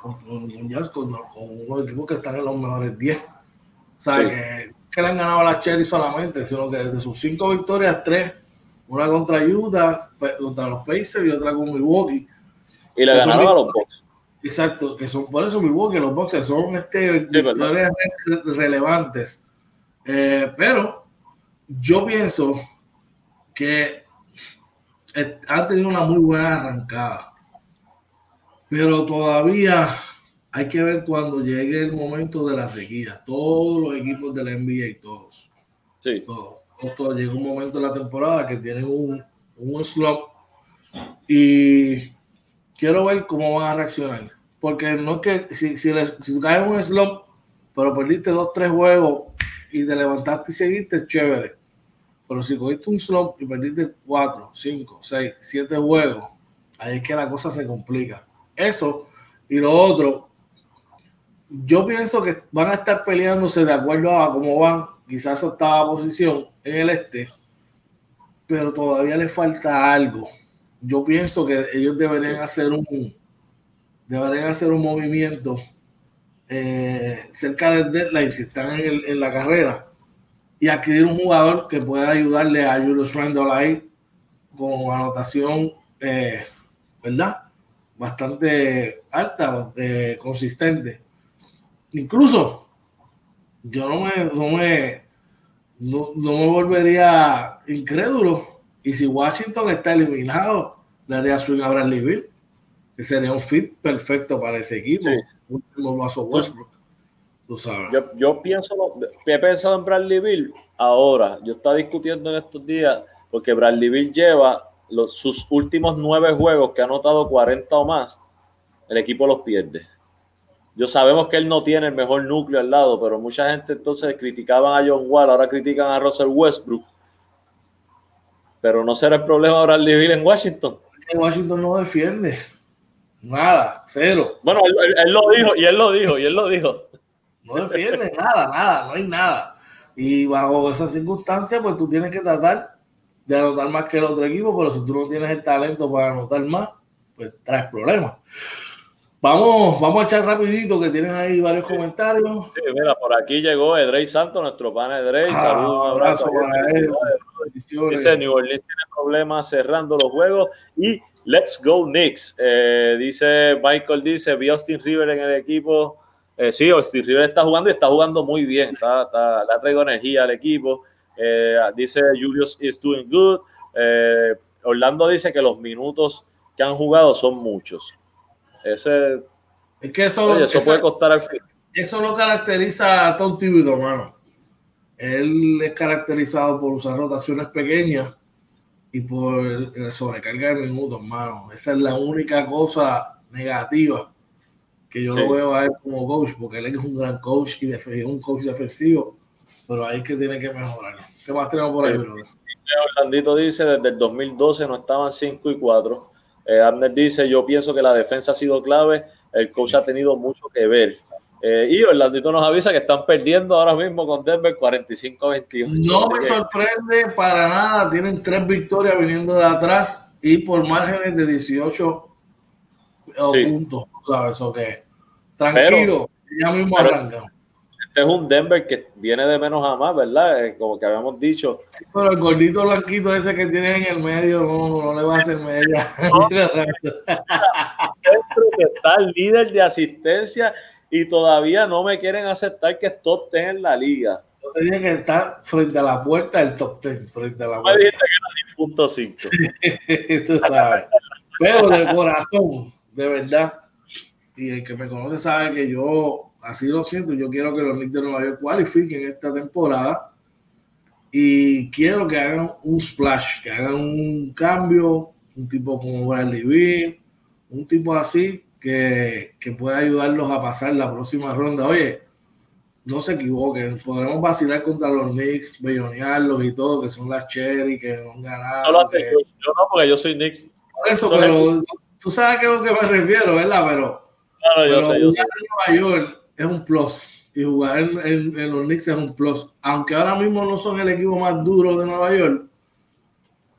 Con, Jazz, con, unos equipos que están en los mejores 10. O sea, que, que, le han ganado a la Cherry solamente, sino que de sus cinco victorias, tres, una contra Utah, contra los Pacers y otra con Milwaukee. Y le ganaron a los Bucks. Exacto, que son por eso Milwaukee, los Bucks son este, victorias relevantes. Eh, pero yo pienso que han tenido una muy buena arrancada. Pero todavía hay que ver cuando llegue el momento de la sequía. Todos los equipos de la NBA y todos. Sí. Todos, llega un momento de la temporada que tienen un, un slump. Y quiero ver cómo van a reaccionar. Porque no es que si, si, si tú caes en un slump, pero perdiste dos, tres juegos y te levantaste y seguiste, chévere. Pero si cogiste un slump y perdiste cuatro, cinco, seis, siete juegos, ahí es que la cosa se complica. Eso y lo otro, yo pienso que van a estar peleándose de acuerdo a cómo van, quizás octava posición en el este, pero todavía le falta algo. Yo pienso que ellos deberían hacer un deberían hacer un movimiento eh, cerca del deadline si están en, en, la carrera y adquirir un jugador que pueda ayudarle a Julius Randle ahí con anotación, eh, ¿verdad? Bastante alta, eh, consistente. Incluso yo no me, no me, no, me volvería incrédulo. Y si Washington está eliminado, le haría swing a Bradley Bill, que sería un fit perfecto para ese equipo. Westbrook. Yo, yo pienso, he pensado en Bradley Bill ahora. Yo estaba discutiendo en estos días porque Bradley Bill lleva los, sus últimos nueve juegos que ha anotado 40 o más, el equipo los pierde. Yo sabemos que él no tiene el mejor núcleo al lado, pero mucha gente entonces criticaban a John Wall, ahora critican a Russell Westbrook. Pero no será el problema ahora vivir en Washington. En Washington no defiende. Nada, cero. Bueno, él, lo dijo, y él lo dijo, y él lo dijo. No defiende nada, nada, no hay nada. Y bajo esas circunstancias, pues tú tienes que tratar de anotar más que el otro equipo, pero si tú no tienes el talento para anotar más, pues traes problemas. Vamos, vamos a echar rapidito que tienen ahí varios comentarios. Sí, mira, por aquí llegó Edrey Santos, nuestro pana Edrey. Ah, Saludos, un abrazo, para él. Dice New Orleans tiene problemas cerrando los juegos y let's go Knicks. Eh, dice Michael, dice, vi Austin River en el equipo. Eh, sí, Austin River está jugando y está jugando muy bien. Está, está, le ha traído energía al equipo. Eh, dice Julius is doing good. Eh, Orlando dice que los minutos que han jugado son muchos. Ese, es que eso, puede costar al fin. Eso lo caracteriza a Tom Thibodeau, hermano. Él es caracterizado por usar rotaciones pequeñas y por sobrecarga de minutos, hermano. Esa es la única cosa negativa que yo lo veo a él como coach, porque él es un gran coach y un coach defensivo pero ahí que tiene que mejorar. ¿Qué más tenemos por ahí, brother? Orlandito dice, desde el 2012 no estaban 5 y 4. Eh, Abner dice, yo pienso que la defensa ha sido clave, el coach ha tenido mucho que ver. Eh, y Orlandito nos avisa que están perdiendo ahora mismo con Denver 45-28. No me sorprende para nada, tienen tres victorias viniendo de atrás y por márgenes de 18 puntos, ¿sabes? O que tranquilo, ya mismo arrancan es un Denver que viene de menos a más, ¿verdad? Eh, como que habíamos dicho. Sí, pero el gordito blanquito ese que tiene en el medio no, no le va a hacer media. [LAUGHS] está el líder de asistencia y todavía no me quieren aceptar que es top 10 en la liga. Yo tenía que estar frente a la puerta del top 10, frente a la puerta. Me dijiste que era 10.5. [LAUGHS] Tú sabes. Pero de corazón, de verdad. Y el que me conoce sabe que yo así lo siento. Yo quiero que los Knicks de Nueva York cualifiquen esta temporada y quiero que hagan un splash, que hagan un cambio, un tipo como Bradley Beal, un tipo así que, que pueda ayudarlos a pasar la próxima ronda. Oye, no se equivoquen, podremos vacilar contra los Knicks, bellonearlos y todo, que son las Cherry, que no han ganado. No yo, no, porque yo soy Knicks. Por eso, pero tú sabes a qué es lo que me refiero, ¿verdad? Pero, claro, yo sé, yo sé. Nueva York es un plus. Y jugar en, los Knicks es un plus. Aunque ahora mismo no son el equipo más duro de Nueva York,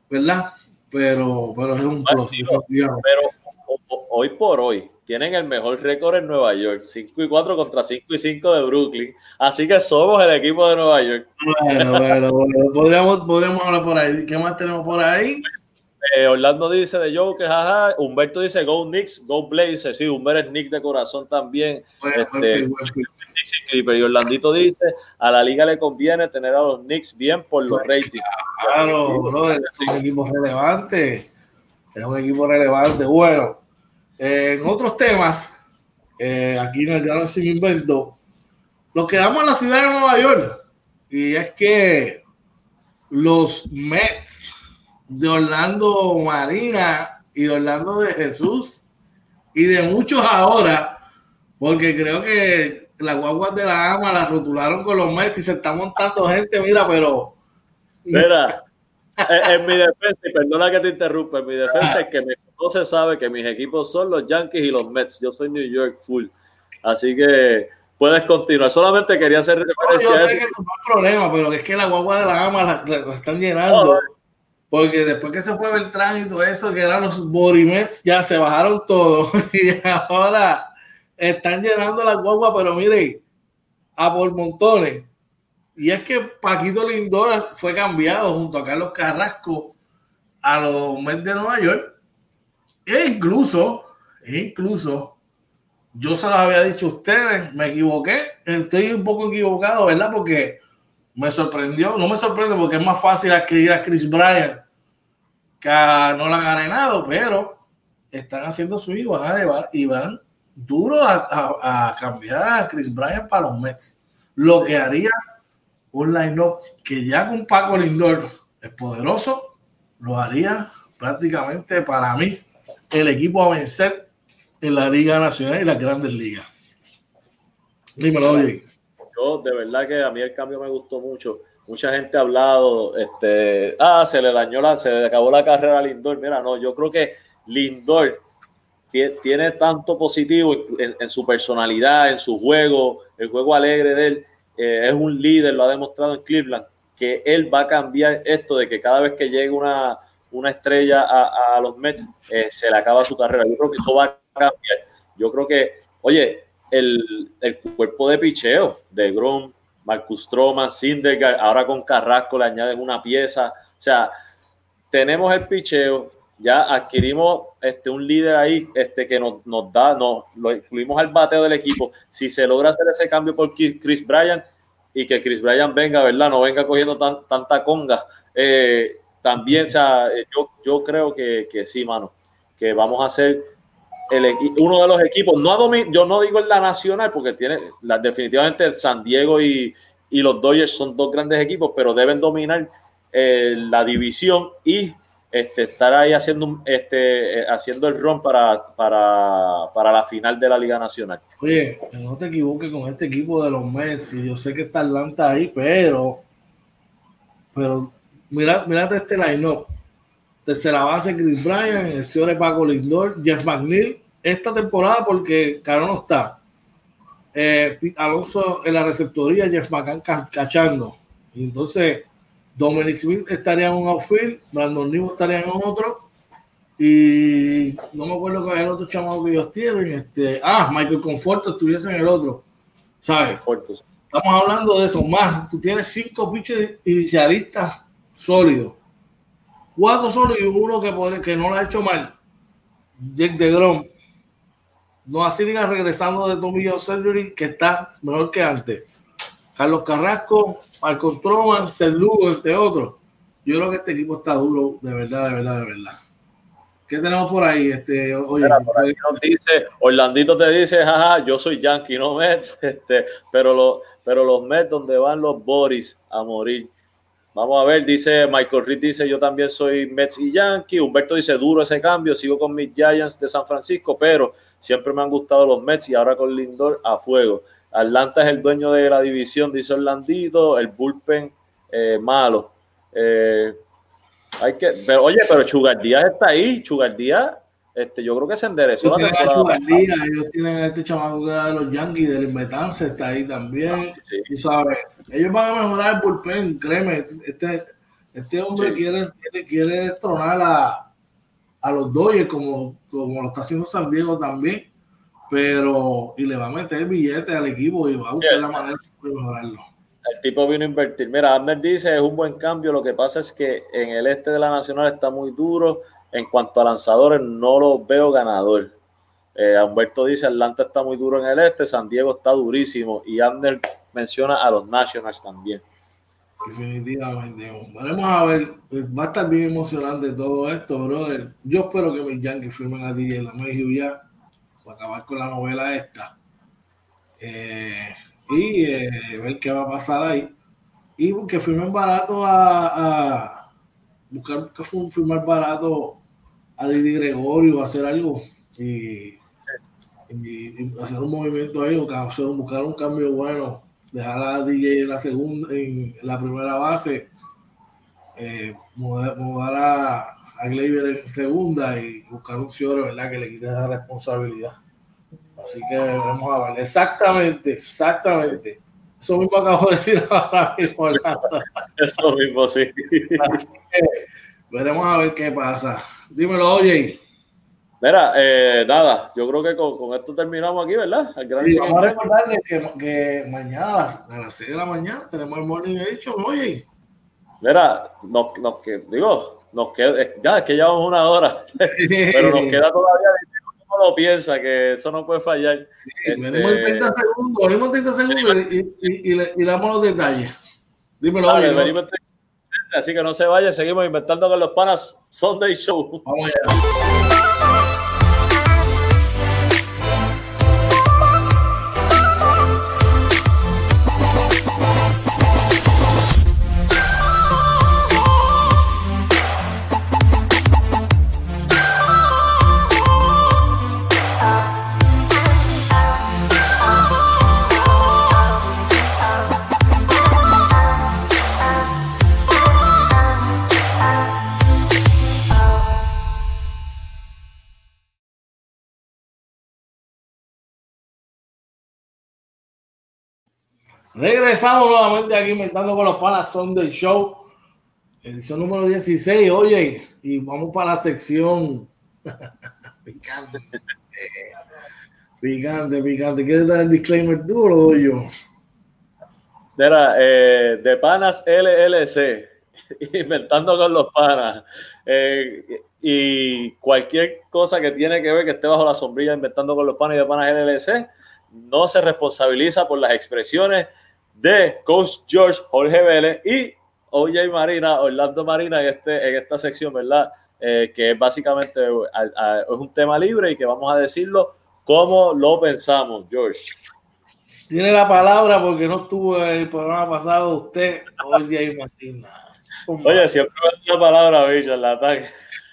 ¿verdad? Pero, pero es un plus. pero hoy por hoy tienen el mejor récord en Nueva York, 5 y 4 contra 5 y 5 de Brooklyn. Así que somos el equipo de Nueva York. Bueno, bueno, bueno. Podríamos, podríamos hablar por ahí. ¿Qué más tenemos por ahí? Eh, Orlando dice de Joker, jaja. Humberto dice Go Knicks, Go Blazers. Sí, Humberto es Nick de corazón también. Bueno, este, bueno, bueno. Y Orlandito dice: A la liga le conviene tener a los Knicks bien por los ratings. Claro, bro, es un equipo relevante. Es un equipo relevante. Bueno, en otros temas, eh, aquí en el Gran Sin Invento, nos quedamos en la ciudad de Nueva York. Y es que los Mets de Orlando Marina y de Orlando de Jesús y de muchos ahora, porque creo que las guaguas de la ama las rotularon con los Mets y se está montando gente, mira, pero... Mira, [LAUGHS] en, mi defensa, y perdona que te interrumpa, en mi defensa es que me no se sabe que mis equipos son los Yankees y los Mets. Yo soy New York full. Así que puedes continuar. Solamente quería hacer referencia no, yo sé que no hay problema, pero es que la guagua de la gama la, están llenando. Porque después que se fue Beltrán y todo eso, que eran los Borimets, ya se bajaron todos. [LAUGHS] y ahora están llenando la guagua, pero mire, a por montones. Y es que Paquito Lindor fue cambiado junto a Carlos Carrasco a los Mets de Nueva York e incluso, e incluso, yo se los había dicho a ustedes, me equivoqué, estoy un poco equivocado, ¿verdad? Porque me sorprendió, no me sorprende porque es más fácil adquirir a Chris Bryant que a Nolan Arenado, pero están haciendo su y van a llevar y van duro a, cambiar a Chris Bryant para los Mets. Lo que haría un line-up que ya con Paco Lindor es poderoso, lo haría prácticamente para mí el equipo a vencer en la Liga Nacional y las grandes ligas. Dímelo, oye. De verdad que a mí el cambio me gustó mucho. Mucha gente ha hablado, este, ah, se le dañó la, se le acabó la carrera a Lindor. Mira, no, yo creo que Lindor tiene tanto positivo en, su personalidad, en su juego, el juego alegre de él. Eh, es un líder, lo ha demostrado en Cleveland, que él va a cambiar esto de que cada vez que llegue una, una estrella a, los Mets, eh, se le acaba su carrera. Yo creo que eso va a cambiar. Yo creo que, oye, el, cuerpo de picheo de Grom, Marcus Stroman, Sindergaard, ahora con Carrasco le añaden una pieza. O sea, tenemos el picheo, ya adquirimos este, un líder ahí este, que nos, da, nos, lo incluimos al bateo del equipo. Si se logra hacer ese cambio por Chris Bryan y que Chris Bryan venga, ¿verdad? No venga cogiendo tanta conga. Eh, también, o sea, eh, yo, yo creo que, que, sí, mano, que vamos a ser uno de los equipos, no a yo no digo en la nacional, porque tiene la, definitivamente el San Diego y, los Dodgers son dos grandes equipos, pero deben dominar eh, la división y este, estar ahí haciendo, este, eh, haciendo el ron para, la final de la Liga Nacional. Oye, no te equivoques con este equipo de los Mets, yo sé que está Atlanta ahí, pero, pero Mira, mírate este line-up. Tercera base, Chris Bryan, el señor Paco Lindor, Jeff McNeil. Esta temporada, porque Caro no está. Eh, Alonso en la receptoría, Jeff McCann cachando. Y entonces, Dominic Smith estaría en un outfield, Brandon Nimo estaría en otro. Y no me acuerdo cuál es el otro chamado que ellos tienen. Este, ah, Michael Conforto estuviese en el otro. ¿Sabes? Estamos hablando de eso. Más, tú tienes cinco pitchers inicialistas sólido. Cuatro sólidos y uno que, puede, que no lo ha hecho mal. Jake de Grom. No así diga regresando de Tomillo Surgery, que está mejor que antes. Carlos Carrasco, Marcos Stroman, Lugo, este otro. Yo creo que este equipo está duro, de verdad, de verdad, de verdad. ¿Qué tenemos por ahí? Este, oye, dice, Orlandito te dice, jaja, yo soy Yankee, no Mets, [LAUGHS] este, pero, lo, pero los Mets donde van los Boris a morir. Vamos a ver, dice Michael Reed, dice yo también soy Mets y Yankee. Humberto dice duro ese cambio, sigo con mis Giants de San Francisco, pero siempre me han gustado los Mets y ahora con Lindor a fuego. Atlanta es el dueño de la división, dice Orlandito, el bullpen eh, malo. Eh, hay que, pero, oye, pero Chugar Díaz está ahí, Chugar Díaz este, yo creo que se enderezó la temporada. ellos tienen a este chamaco de los Yankees, del Invetance, está ahí también. Tú sabes, ellos van a mejorar el bullpen, créeme. Este, este hombre quiere, quiere, destronar a, a los Dodgers como, como lo está haciendo San Diego también, pero y le va a meter billete al equipo y va a buscar la manera de mejorarlo. El tipo vino a invertir. Mira, Ander dice es un buen cambio. Lo que pasa es que en el este de la Nacional está muy duro. En cuanto a lanzadores, no lo veo ganador. Eh, Humberto dice Atlanta está muy duro en el este, San Diego está durísimo. Y Ander menciona a los Nationals también. Definitivamente. Vamos a ver, va a estar bien emocionante todo esto, brother. Yo espero que mis Yankees firmen a DJ la ya para acabar con la novela esta. Eh, y eh, ver qué va a pasar ahí. Y que firmen barato a, a buscar que firmar barato a Didi Gregorio, hacer algo y, hacer un movimiento ahí, o hacer, buscar un cambio bueno dejar a DJ en la segunda, en la primera base, eh, mudar, a, a en segunda y buscar un cielo, ¿verdad? Que le quite esa responsabilidad. Así que vamos a ver. Exactamente, exactamente. Eso mismo acabo de decir ahora mismo. Eso mismo, sí. Así que veremos a ver qué pasa. Dímelo, oye. Mira, eh, nada, yo creo que con, esto terminamos aquí, ¿verdad? y vamos a recordarle que, que, mañana a las 6 de la mañana tenemos el Morning Edition, oye. Mira, nos, nos, digo, nos queda, ya es que llevamos una hora, [LAUGHS] pero nos queda todavía, uno lo piensa, que eso no puede fallar. Sí, venimos en 30 este, segundos, venimos en 30 segundos y, y, y, y, damos los detalles. Dímelo, vale, oye. Así que no se vaya, seguimos inventando con los panas Sunday Show. Vamos allá. Regresamos nuevamente aquí inventando con los panas Sunday Show, edición número 16. Oye, y vamos para la sección [LAUGHS] picante. picante, picante. ¿Quieres dar el disclaimer duro o yo? Mira, eh, de panas LLC, [LAUGHS] inventando con los panas. Eh, y cualquier cosa que tiene que ver que esté bajo la sombrilla inventando con los panas y de panas LLC, no se responsabiliza por las expresiones de Coach George Jorge Vélez y OJ Marina, Orlando Marina en, este, en esta sección, ¿verdad? Eh, que es básicamente es un tema libre y que vamos a decirlo como lo pensamos, George. Tiene la palabra porque no estuvo en el programa pasado usted, OJ Marina. Oye, siempre me la palabra, bicho, el ataque.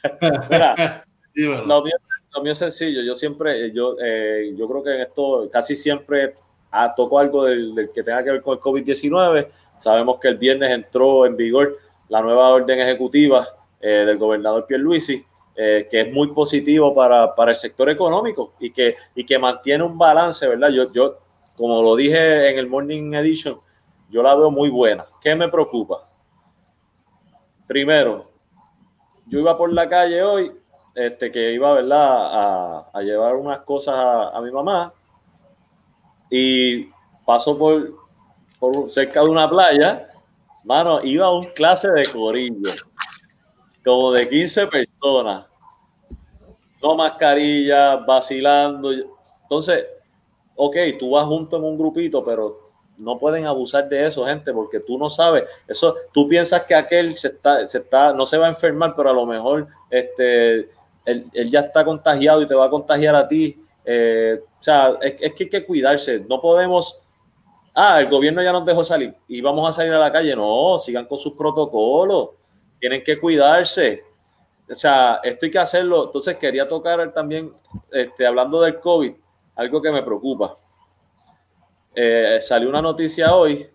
[LAUGHS] Mira, lo mío, lo mío, es sencillo. Yo siempre, yo, eh, yo creo que en esto casi siempre ah, tocó algo del, que tenga que ver con el COVID-19. Sabemos que el viernes entró en vigor la nueva orden ejecutiva eh, del gobernador Pierluisi, eh, que es muy positivo para, para, el sector económico y que, y que mantiene un balance, ¿verdad? Yo, yo, como lo dije en el Morning Edition, yo la veo muy buena. ¿Qué me preocupa? Primero, yo iba por la calle hoy, este, que iba, ¿verdad?, a, a llevar unas cosas a, a mi mamá y por, por cerca de una playa, mano, iba a un clase de corillo, como de 15 personas, no mascarilla, vacilando. Entonces, ok, tú vas junto en un grupito, pero no pueden abusar de eso, gente, porque tú no sabes. Eso, tú piensas que aquel se está, se está, no se va a enfermar, pero a lo mejor este, él, él ya está contagiado y te va a contagiar a ti eh, o sea, es, que hay que cuidarse. No podemos, ah, el gobierno ya nos dejó salir y vamos a salir a la calle. No, sigan con sus protocolos. Tienen que cuidarse. O sea, esto hay que hacerlo. Entonces quería tocar también, este, hablando del COVID, algo que me preocupa. Eh, salió una noticia hoy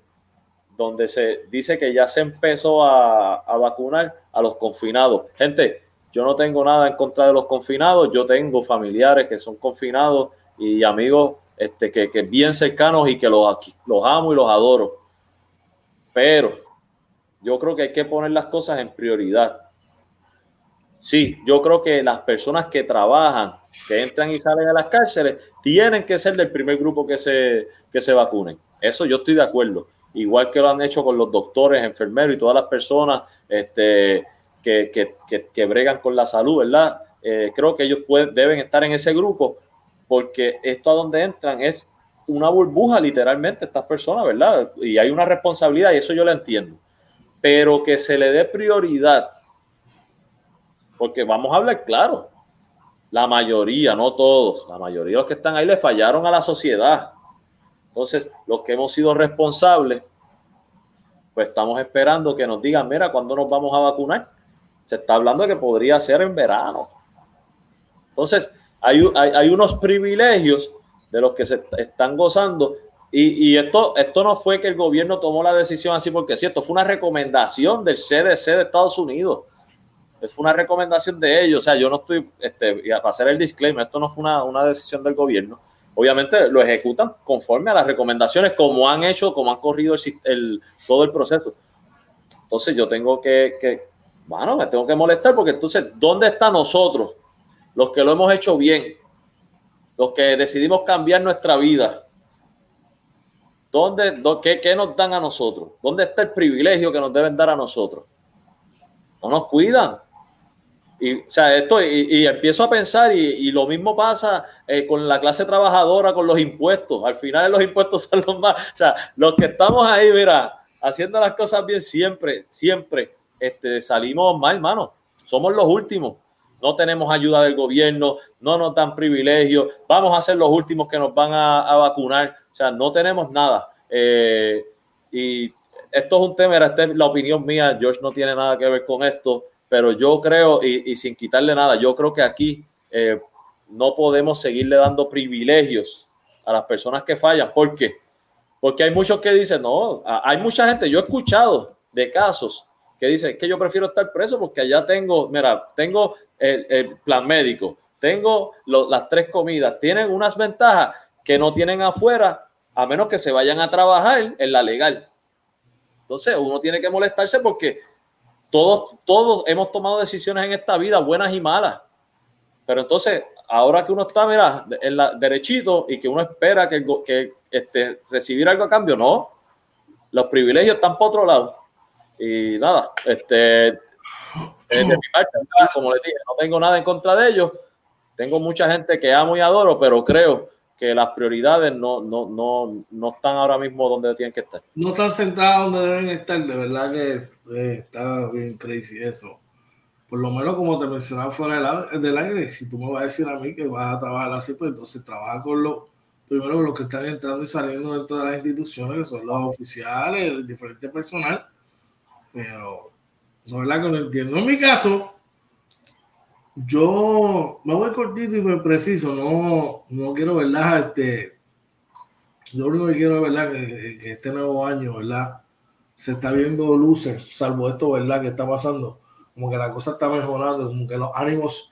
donde se dice que ya se empezó a, a vacunar a los confinados. Gente, yo no tengo nada en contra de los confinados, yo tengo familiares que son confinados y amigos este, que, que bien cercanos y que los, los amo y los adoro. Pero yo creo que hay que poner las cosas en prioridad. sí, yo creo que las personas que trabajan, que entran y salen a las cárceles, tienen que ser del primer grupo que se, que se vacunen. Eso yo estoy de acuerdo. Igual que lo han hecho con los doctores, enfermeros y todas las personas este, que, que, que, bregan con la salud, ¿verdad? Eh, creo que ellos deben estar en ese grupo porque esto a donde entran es una burbuja literalmente estas personas, ¿verdad? Y hay una responsabilidad y eso yo lo entiendo. Pero que se le dé prioridad, porque vamos a hablar claro, la mayoría, no todos, la mayoría de los que están ahí le fallaron a la sociedad. Entonces, los que hemos sido responsables, pues estamos esperando que nos digan, mira, ¿cuándo nos vamos a vacunar? Se está hablando de que podría ser en verano. Entonces, hay, hay, unos privilegios de los que se están gozando. Y, y, esto, esto no fue que el gobierno tomó la decisión así porque sí, esto fue una recomendación del CDC de Estados Unidos. Fue una recomendación de ellos. O sea, yo no estoy, este, para hacer el disclaimer, esto no fue una, una decisión del gobierno. Obviamente lo ejecutan conforme a las recomendaciones, como han hecho, como han corrido el, todo el proceso. Entonces yo tengo que, bueno, me tengo que molestar porque entonces, ¿dónde están nosotros? Los que lo hemos hecho bien, los que decidimos cambiar nuestra vida. ¿Dónde, qué, qué, nos dan a nosotros? ¿Dónde está el privilegio que nos deben dar a nosotros? No nos cuidan. Y, o sea, esto, y, empiezo a pensar, y, lo mismo pasa eh, con la clase trabajadora, con los impuestos. Al final los impuestos [LAUGHS] son los más. O sea, los que estamos ahí, mira, haciendo las cosas bien siempre, siempre este, salimos mal, hermano. Somos los últimos no tenemos ayuda del gobierno, no nos dan privilegios, vamos a ser los últimos que nos van a, vacunar, o sea, no tenemos nada. Eh, y esto es un tema, esta es la opinión mía, George no tiene nada que ver con esto, pero yo creo, y, sin quitarle nada, yo creo que aquí eh, no podemos seguirle dando privilegios a las personas que fallan. ¿Por qué? Porque hay muchos que dicen, no, hay mucha gente, yo he escuchado de casos que dicen que yo prefiero estar preso porque allá tengo, mira, tengo el, plan médico, tengo las tres comidas, tienen unas ventajas que no tienen afuera, a menos que se vayan a trabajar en la legal. Entonces, uno tiene que molestarse porque todos, todos hemos tomado decisiones en esta vida, buenas y malas. Pero entonces, ahora que uno está, mira, en la, derechito y que uno espera que, que este, recibir algo a cambio, no. Los privilegios están por otro lado. Y nada, este, de mi parte, como les dije, no tengo nada en contra de ellos. Tengo mucha gente que amo y adoro, pero creo que las prioridades no, no, no, no están ahora mismo donde tienen que estar. No están sentadas donde deben estar, de verdad que eh, está bien crazy eso. Por lo menos como te mencionaba fuera del, aire, si tú me vas a decir a mí que vas a trabajar así, pues entonces trabaja con los, primero los que están entrando y saliendo dentro de las instituciones, que son los oficiales, el diferente personal, pero no, no entiendo. En mi caso, yo me voy cortito y me preciso, no, no quiero, ¿verdad? Este, yo lo único que quiero, ¿verdad? Que, que este nuevo año, ¿verdad? Se está viendo luces, salvo esto, ¿verdad? Que está pasando, como que la cosa está mejorando, como que los ánimos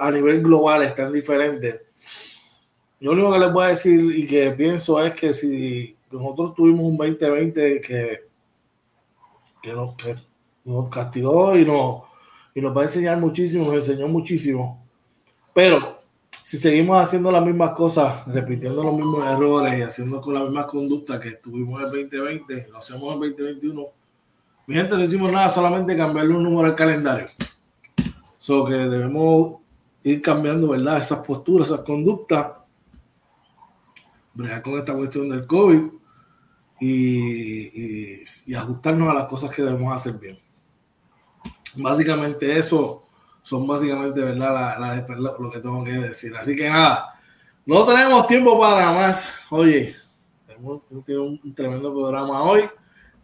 a nivel global están diferentes. Lo único que les voy a decir y que pienso es que si nosotros tuvimos un 2020 que, que, no, que nos castigó y nos, y nos va a enseñar muchísimo, nos enseñó muchísimo. Pero si seguimos haciendo las mismas cosas, repitiendo los mismos errores y haciendo con la misma conducta que tuvimos en el 2020, lo hacemos en el 2021, mi gente no hicimos nada, solamente cambiarle un número al calendario. So que debemos ir cambiando, ¿verdad? Esas posturas, esas conductas, bregar con esta cuestión del COVID y, y ajustarnos a las cosas que debemos hacer bien. Básicamente eso son básicamente verdad lo que tengo que decir. Así que nada, no tenemos tiempo para más. Oye, tenido un tremendo programa hoy.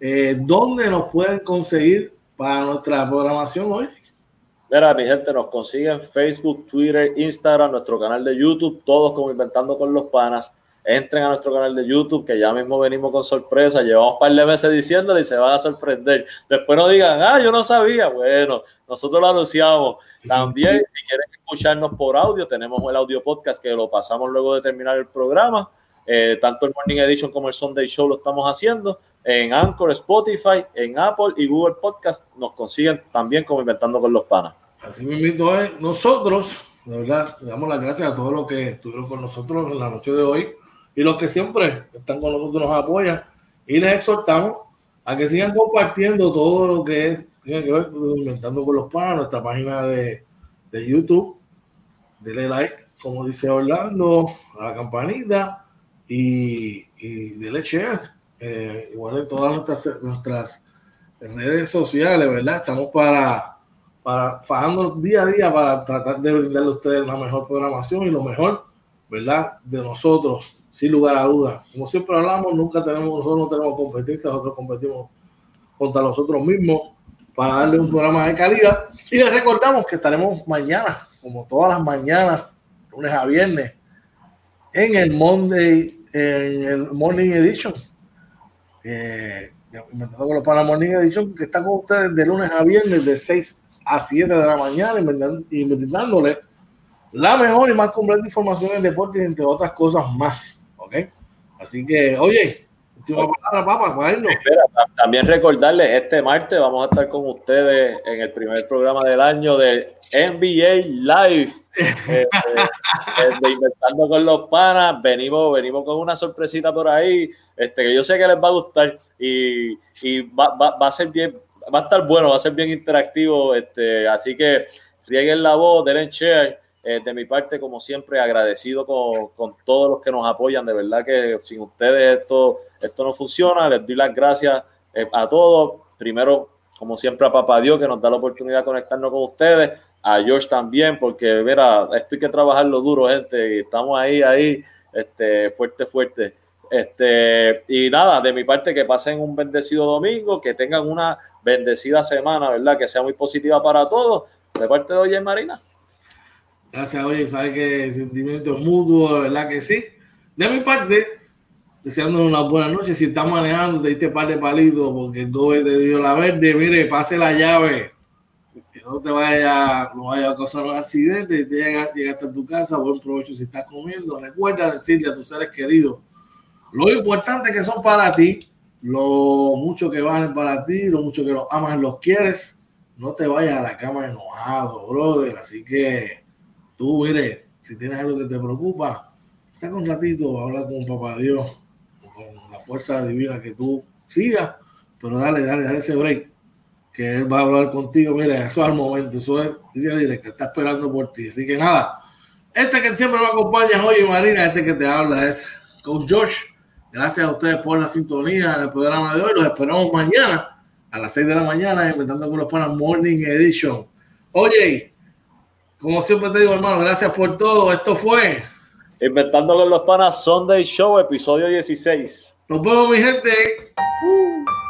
Eh, ¿Dónde nos pueden conseguir para nuestra programación hoy? Mira, mi gente, nos consiguen Facebook, Twitter, Instagram, nuestro canal de YouTube, todos como Inventando con los Panas entren a nuestro canal de YouTube, que ya mismo venimos con sorpresa. Llevamos un par de meses diciéndole y se van a sorprender. Después no digan, ah, yo no sabía. Bueno, nosotros lo anunciamos. También, si quieren escucharnos por audio, tenemos el audio podcast que lo pasamos luego de terminar el programa. Eh, tanto el Morning Edition como el Sunday Show lo estamos haciendo en Anchor, Spotify, en Apple y Google Podcast. Nos consiguen también como Inventando con los Panas. así invito a nosotros, de verdad, le damos las gracias a todos los que estuvieron con nosotros en la noche de hoy y los que siempre están con nosotros nos apoyan y les exhortamos a que sigan compartiendo todo lo que es, tiene que ver Inventando con los Panos, nuestra página de, de YouTube. Dele like, como dice Orlando, a la campanita y, y dele share. Eh, igual en todas nuestras, nuestras redes sociales, ¿verdad? Estamos para, para fajando día a día para tratar de brindarle a ustedes la mejor programación y lo mejor, ¿verdad? De nosotros sin lugar a dudas. Como siempre hablamos, nunca tenemos, nosotros no tenemos competencia, nosotros competimos contra nosotros mismos para darle un programa de calidad. Y les recordamos que estaremos mañana, como todas las mañanas, lunes a viernes, en el Monday, en el Morning Edition. Eh, con los para Morning Edition, que está con ustedes de lunes a viernes, de 6 a 7 de la mañana, y invitándole la mejor y más completa información en deporte, entre otras cosas más. Así que, oye, última palabra, papá, también recordarles, este martes vamos a estar con ustedes en el primer programa del año de NBA Live. [LAUGHS] Este, este, inventando con los panas, venimos, venimos con una sorpresita por ahí, este, que yo sé que les va a gustar y, y va, va, va, a ser bien, va a estar bueno, va a ser bien interactivo, este, así que rieguen la voz, denle share eh, de mi parte, como siempre, agradecido con, con, todos los que nos apoyan. De verdad que sin ustedes esto, esto no funciona. Les doy las gracias eh, a todos. Primero, como siempre, a Papá Dios que nos da la oportunidad de conectarnos con ustedes. A George también, porque mira, esto hay que trabajarlo duro, gente. Estamos ahí, ahí, este, fuerte, fuerte. Este, y nada, de mi parte, que pasen un bendecido domingo, que tengan una bendecida semana, ¿verdad? Que sea muy positiva para todos. De parte de Oye Marina. Gracias, oye, sabes que sentimiento mutuo, ¿verdad que sí? De mi parte, deseándole una buena noche. Si estás manejando, te diste par de palitos porque el doble te dio la verde. Mire, pase la llave. Que no te vaya, no vaya a causar un accidente. Llegas, llegaste a tu casa, buen provecho si estás comiendo. Recuerda decirle a tus seres queridos lo importante que son para ti, lo mucho que valen para ti, lo mucho que los amas los quieres. No te vayas a la cama enojado, brother. Así que tú, mire, si tienes algo que te preocupa, saca un ratito, habla con papá Dios, con la fuerza divina que tú sigas, pero dale, dale, dale ese break, que él va a hablar contigo. Mire, eso es al momento, eso es día directa, está esperando por ti. Así que nada, este que siempre me acompaña hoy, Marina, este que te habla es Coach George. Gracias a ustedes por la sintonía del programa de hoy. Los esperamos mañana a las 6 de la mañana, inventando con los panas Morning Edition. Oye, como siempre te digo, hermano, gracias por todo. Esto fue Inventando con los Panas Sunday Show, episodio 16. Nos vemos, mi gente. Uh.